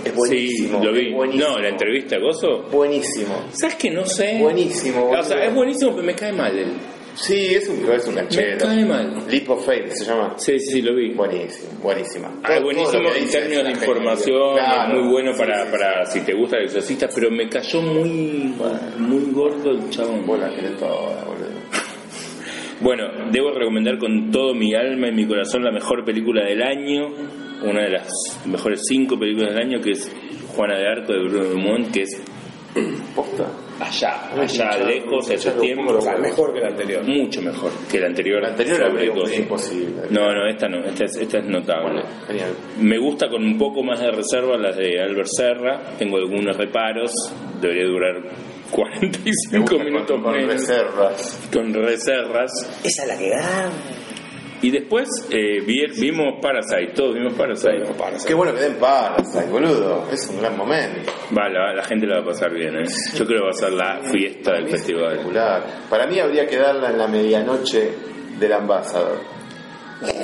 Es buenísimo. sí, lo vi. buenísimo. No, la entrevista, Gozo. Buenísimo. ¿Sabes que no sé? Buenísimo, O sea, es buenísimo, pero me cae mal él. Sí, es un, es un Me canchero. cae mal. Leap of Faith se llama. Sí, sí, sí, lo vi. Buenísimo, buenísima. Ah, buenísimo que en términos de una información, es muy bueno Sí, para, sí, para si te gusta el exorcista, pero me cayó muy, muy gordo el chabón. Vos la querés toda, boludo. Bueno, debo recomendar con todo mi alma y mi corazón la mejor película del año, una de las mejores cinco películas del año, que es Juana de Arco de Bruno Dumont, que es <clears throat> ¿Posta? allá, allá lejos, tiempo. pongo O sea, mejor que el anterior. Mucho mejor que el anterior. La anterior era imposible. No, no, esta no, esta es, esta es notable. Genial. Me gusta con un poco más de reserva las de Albert Serra. Tengo algunos reparos. Debería durar <laughs> Me 45 gusta minutos con, con menos. reservas. Con reservas. Esa es la que gana. Y después eh, vi- vimos Parasite. Todos vimos Parasite. Qué bueno que den Parasite, boludo. Es un gran momento. Va, la, la gente la va a pasar bien, ¿eh? Yo creo que va a ser la fiesta del festival. Para mí habría que darla en la medianoche del Ambassador.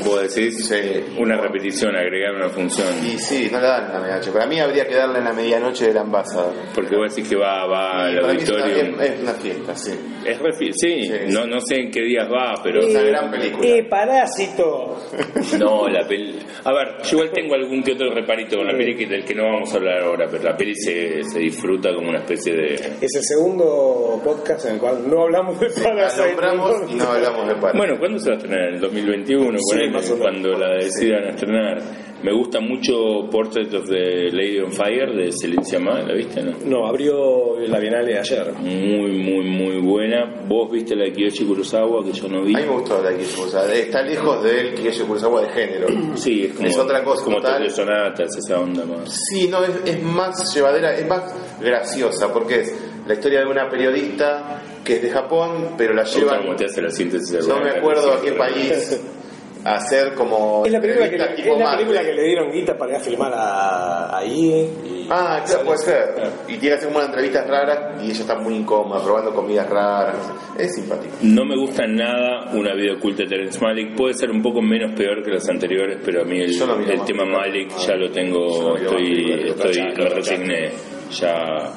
Vos decís Sí. una repetición, agregar una función. Y sí, no la dan en la medianoche. Para mí habría que darla en la medianoche del Ambassador. Porque vos decís que va, va al auditorio. es- es una fiesta, sí. Es refi- sí, Sí, no, no sé en qué días va, pero. Es una gran película. ¡Eh, parásito! <laughs> No, la peli. A ver, yo igual tengo algún que otro reparito con la peli que, del que no vamos a hablar ahora, pero la peli se, se disfruta como una especie de. Es el segundo podcast en el cual no hablamos de La Parasite. nombramos y no hablamos de Parasite. Bueno, ¿cuándo se va a estrenar? ¿En el 2021? Sí, ponele, más o menos. cuando la decidan estrenar. Me gusta mucho Portrait of the Lady on Fire de Celine Sciamma, ¿la viste? No? No, abrió la Bienal de ayer. Muy, muy, muy buena. ¿Vos viste la de Kiyoshi Kurosawa que yo no vi? A mí me gustó la Kiyoshi Kurosawa. Está lejos del Kiyoshi Kurosawa de género. <clears throat> Sí, es como, Es otra cosa como. Tokyo Sonatas, esa onda más. Sí, no, es, es más llevadera, es más graciosa, porque es la historia de una periodista que es de Japón, pero la llevan, cómo te hace la síntesis de no me acuerdo a qué país, <laughs> hacer como... Es la película, que, entrevista es la película que le dieron guita para ir a filmar a, ahí. y- Ah, claro, puede ser. Y tiene que hacer como unas entrevistas raras y ella está muy incómoda, probando comidas raras. Es simpático. No me gusta nada una vida oculta de Terrence Malick. Puede ser un poco menos peor que las anteriores, pero a mí el, no tema. Malick ya lo tengo, estoy, ya. resigné. Ya.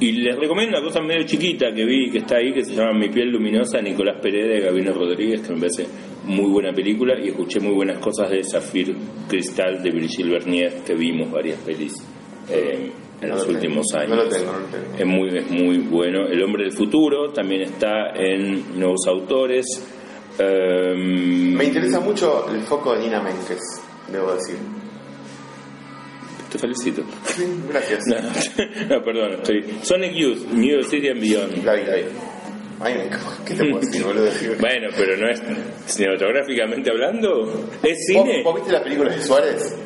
Y les recomiendo una cosa medio chiquita que vi que está ahí, que se llama Mi piel luminosa, Nicolás Pereda y Gabino Rodríguez, que me parece muy buena película y escuché muy buenas cosas de Zafir Cristal de Brigitte Bernier, que vimos varias pelis eh, en No los lo tengo. últimos años. No lo tengo, no lo tengo. Es muy, es muy bueno. El hombre del futuro también está en Nuevos Autores. Eh, Me interesa mucho el foco de Nina Menkes, debo decir. Te felicito. Sí, gracias. <laughs> No, perdón, estoy. Sonic Youth, New York City and Beyond. La. Ay. ¿Qué te puedo decir, boludo? Bueno, pero no es cinematográficamente hablando. ¿Es ¿Vos, cine? vos viste la película de Suárez?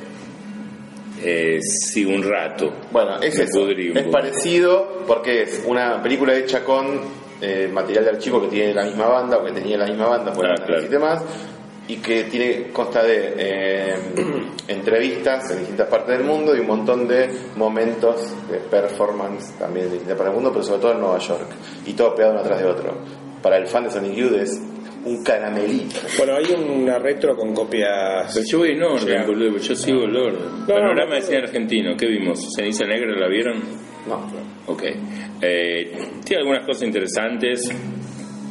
Eh, sí, un rato. Bueno, es eso. Es parecido porque es una película hecha con eh, material de archivo que tiene la misma banda o que tenía la misma banda, por Ah, ejemplo, claro. y demás, y que tiene consta de eh, <clears throat> entrevistas en distintas partes del mundo y un montón de momentos de performance también de distintas partes del mundo, pero sobre todo en Nueva York, y todo pegado uno atrás de otro. Para el fan de Sonic Youth es un caramelito. Bueno, hay una retro con copias. Pero yo voy en orden, boludo, yo sigo el orden. no, Panorama no, de no. cine argentino, ¿qué vimos? ¿Ceniza Negra la vieron? No, Ok. Eh, tiene algunas cosas interesantes.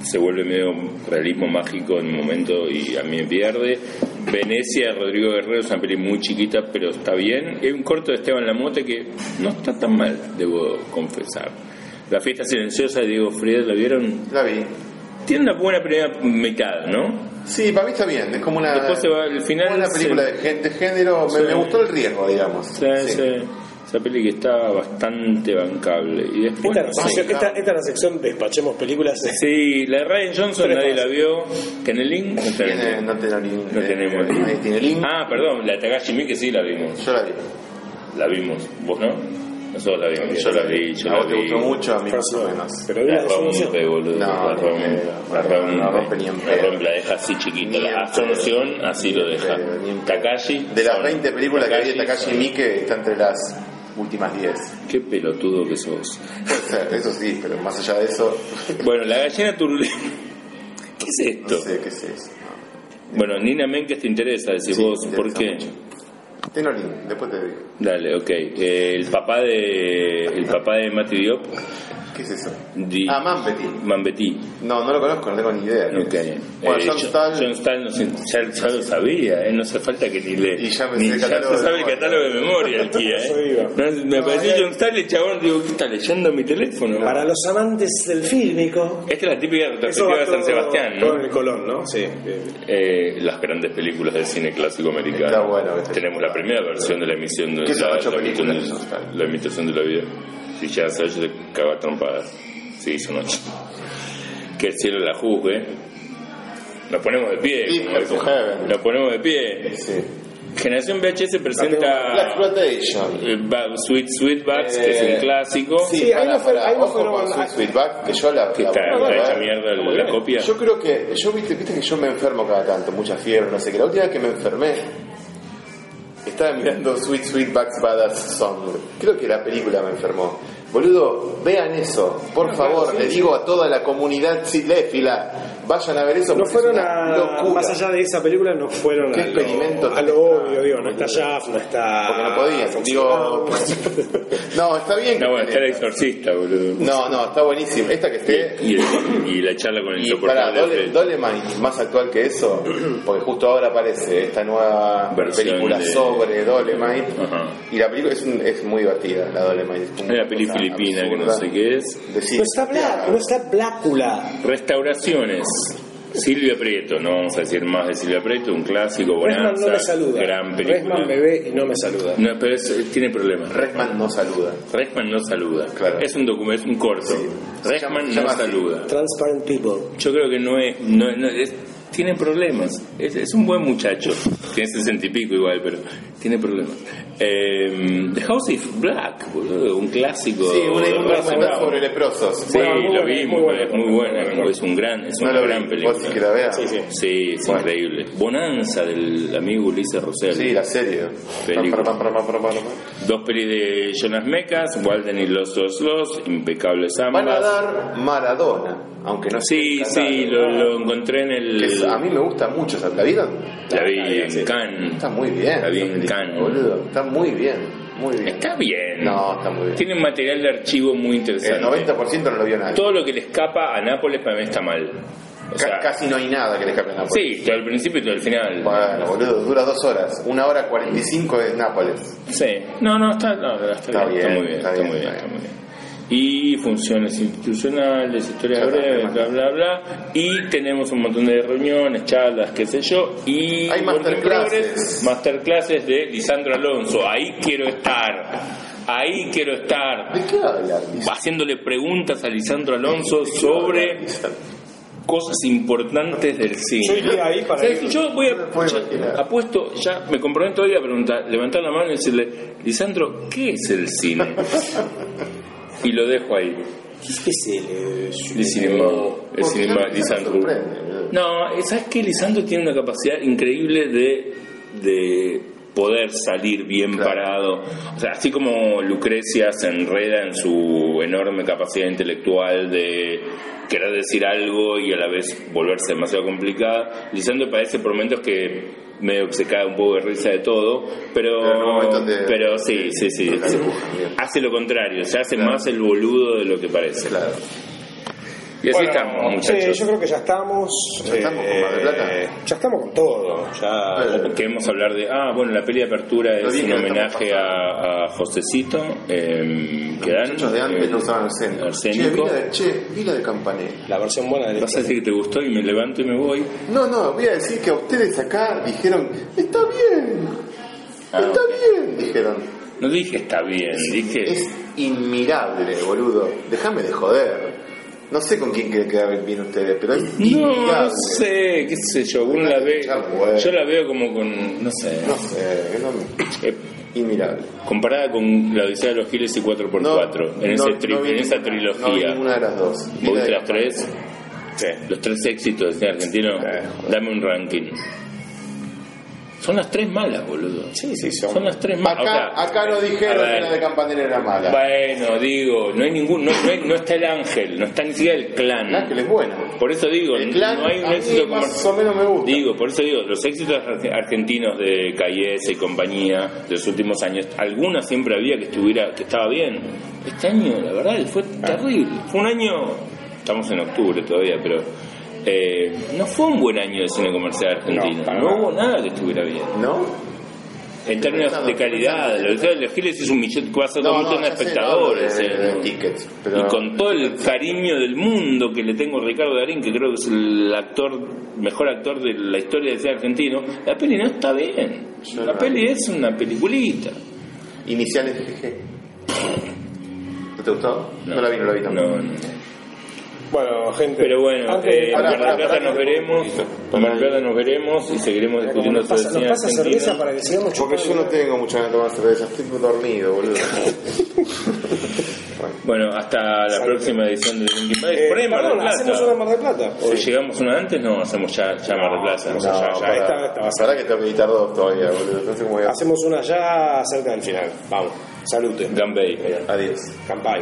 Se vuelve medio realismo mágico en un momento y a mí me pierde. Venecia, Rodrigo Guerrero, es una peli muy chiquita, pero está bien. Hay un corto de Esteban Lamote que no está tan mal, debo confesar. La fiesta silenciosa de Diego Fried, ¿la vieron? la vi. Tiene una buena primera mitad, ¿no? Sí, para mí está bien, es como una, Después se va al final, una película se- de gente género, Sí. me gustó el riesgo, digamos. Sí, sí. Esa peli que está bastante bancable. Y después. Esta, no sé. esta, esta es la sección Despachemos Películas. Sí, la de Ryan Johnson nadie la vio. ¿Que en el link? No Tiene- no tiene link, No eh, tenemos link. nadie tiene link. Ah, perdón, la de Takashi Miike sí la vimos. Yo la vi. La vimos. ¿Vos no? Nosotros la vimos. Yo la vi, yo a la vos te vi. gustó mucho, a mí más o menos. Pero vi La la rompe, boludo. No, la rompe. La rompe. no rompe ni en La rompe, la deja así chiquita. La absorción así lo deja. Takashi. De las son- 20 películas que vi de Takashi Miike, está entre las últimas 10. Qué pelotudo que sos. <laughs> Eso sí, pero más allá de eso, <laughs> Bueno, la gallina turbulenta. <laughs> ¿Qué es esto? no sé qué es eso. Bueno, Nina Menkes te interesa, decís Sí, vos, ¿por qué? mucho. Tengo link, después te digo. Dale, ok. Eh, el papá de el papá de Mati Diop, ¿Qué es eso? Di- Ah, Manpetti. Mambetti. No, no lo conozco, no tengo ni idea. Ok. Bueno, Eh, John Stahl. John Stahl no sé, ya, ya lo sabía, eh, no hace falta que ni le. Y ya me ni sé el ya catálogo se de sabe el memoria. catálogo de memoria el <laughs> tía, eh. No, me No, pareció John Stahl y el chabón, digo, ¿qué está leyendo mi teléfono? Para los amantes del fílmico. Esta es la típica Eso retrospectiva va de San todo- Sebastián, todo ¿no? en el Colón, ¿no? Sí. bien. Eh, las grandes películas del cine clásico americano. Está bueno este. Tenemos la primera versión de la emisión de ¿Qué son la, ocho la emisión de- la imitación de la vida. Si ya sabes, yo te cago a trompadas. Sí, son ocho. Que el cielo la juzgue. Nos ponemos de pie. Nos ponemos de pie. Sí. Generación VHS presenta Exploitation. eh, Sweet Sweetbacks, que es Eh, un clásico. Sí, Sí, ahí para, no fue- para, ahí no ojo fueron- Sweet Sweetback, que yo la... Que la está, voy a está ver. hecha mierda la, la copia. Yo creo que, yo viste, viste que yo me enfermo cada tanto, mucha fiebre, no sé qué. La última vez que me enfermé, estaba mirando Sweet Sweetback's Badass Song. Creo que la película me enfermó. Boludo, vean eso, por favor, le digo a toda la comunidad cinéfila, vayan a ver eso. No es fueron una a. locura. Más allá de esa película, no fueron Qué a experimento lo, a lo obvio, digo. No está. Shaft, no está. Porque no podían, digo... no, está bien que No, bueno, está el exorcista, boludo. No, no, está buenísimo. Esta que esté... Y, el- y la charla con el Y para. Dole. Dolemite, más actual que eso, porque justo ahora aparece esta nueva Versión película de- sobre Dolemite. Ajá. Y la película es, un- es muy divertida, la Dolemite. Es Hay una filipina que no sé qué es. No está Black, no está Blácula. Restauraciones. Silvia Prieto, no vamos a decir más de Silvia Prieto, un clásico, Resman bonanza, no me saluda. gran película. Resman me ve y no me saluda. No, pero es- tiene problemas. Redman no saluda. Resman no saluda. Claro. Es un documento, es un corto. Sí. Resman no saluda. Transparent People. Yo creo que no es, no, no, es- tiene problemas. Es, es un buen muchacho. Tiene sesenta y pico igual, pero tiene problemas. Eh, The House is Black, boludo, un clásico. Sí, una, documental sobre leprosos. Sí, Bueno, muy lo buena, vimos, muy buena. es muy buena, es un gran, es No una gran vi. película. ¿Vos sí que la veas? Sí, sí. Sí, es Bueno. increíble. Bonanza del amigo Ulises Rosell. Sí, la serie. Película. Dos pelis de Jonas Mecas, Walden y los Los Los, impecables Van a ambas. dar Maradona, aunque no Sí, sí, lo, lo encontré en el. A mí me gusta mucho esa. ¿La vieron? La vi en. Cannes. Está muy bien. La vi en Cannes. Boludo, está muy bien. Muy bien. Está bien. No, está muy bien. Tiene un material de archivo muy El interesante. 90% no lo vio nadie. Todo lo que le escapa a Nápoles para mí está mal. O sea, casi no hay nada que le escape a Nápoles. sí, todo el principio y todo el final. Bueno, boludo, dura dos horas. Una hora 45 es Nápoles. Sí. No, no, está, no, está, Está bien, está bien, muy bien, está bien, muy bien, está está muy bien. Y funciones institucionales, historias breves, bla, bla, bla. Y tenemos un montón de reuniones, charlas, qué sé yo. Y Hay masterclasses. Masterclasses de Lisandro Alonso. Ahí quiero estar. Ahí quiero estar. ¿De qué hablar? Haciéndole preguntas a Lisandro Alonso sobre cosas importantes del cine. Yo iría ahí para ¿Sabes ir. qué? Yo voy a. ya- apuesto, ya me comprometo hoy a preguntar, levantar la mano y decirle, Lisandro, ¿qué es el cine? <laughs> y lo dejo ahí. ¿Qué es el, eh, El cinema, el Lisandro. No, ¿sabes qué? Lisandro tiene una capacidad increíble de, de poder salir bien Claro. parado. O sea, así como Lucrecia se enreda en su enorme capacidad intelectual de querer decir algo y a la vez volverse demasiado complicada, Lisandro parece por momentos que medio que se cae un poco de risa de todo, pero Pero sí, sí, sí, hace lo contrario, se hace Claro. más el boludo de lo que parece. Claro. Y así Bueno, estamos, muchachos. sí, yo creo que ya estamos. Ya estamos con Mar del Plata. eh, Ya estamos con todo. Ya. Bueno. Queremos hablar de. Ah, bueno, la peli de apertura es un homenaje a, a Josecito. Eh, que Los dan, muchachos de antes eh, no usaban arsénico. arsénico. Che, vila, che, vila de campanella. La versión buena de Vas a decir que te gustó y me levanto y me voy. No, no, voy a decir que a ustedes acá dijeron, está bien, Ah, está bien, dijeron. No dije está bien, dije. Es inmirable, boludo. Déjame de joder. No sé con quién quieren quedar bien ustedes, pero es No, no sé, qué sé yo. Uno la ve. Yo la veo como con. No sé. No sé, no- eh, inmirable. comparada con la Odisea de los Giles y 4x4. en, ese no- tri- no vi en esa No trilogía. ninguna de las dos. ¿Vos de las tres? Los tres éxitos del cine argentino. Eh, Dame un ranking. Son las tres malas, boludo. Sí, sí, son. Son las tres malas. Acá, O sea, acá no dijeron ver, que la de Campanera era mala. Bueno, digo, no hay ningún, no, no hay- no está el ángel, no está ni siquiera el clan. El ángel es bueno. Por eso digo, El clan no hay un éxito más comercial. o menos me gusta. Digo, por eso digo, los éxitos ar- argentinos de Cayese y compañía de los últimos años, alguna siempre había que estuviera, que estaba bien. Este año, la verdad, fue terrible. Fue un año, estamos en octubre todavía, pero eh, no fue un buen año de cine comercial argentino. No, hubo nada que estuviera bien. ¿No? En términos de calidad, los de los Giles es un millón, pasó No, no, montón de ya sé, espectadores. no, de- eh, de pero- Y con todo el cariño del mundo que le tengo a Ricardo Darín, que creo que es el actor, mejor actor de la historia del cine argentino, la peli no está bien. La peli es una peliculita. Iniciales de GG. ¿No te gustó? No, la vi, no la vi tampoco. No, no. Bueno, gente. Pero bueno, antes- eh, en Mar del Plata nos veremos. En Mar del Plata nos veremos y seguiremos discutiendo sobre pasa, el nos cine pasa cerveza argentino. para que sigamos Porque yo no tengo mucha ganas de tomar cerveza, estoy dormido, boludo. <laughs> Bueno, hasta la próxima edición de Park. Eh, Por ahí Mar del perdón, Plata. hacemos una en Mar del Plata. O llegamos una antes, no, hacemos ya, ya Mar del Plata. No, Ya, ya, No, ya. para, esta va a ser- para que tengo que editar dos todavía, boludo. No sé cómo voy a hacer. Hacemos una ya cerca del final. Vamos. Salute. Gambay. Adiós. Campai.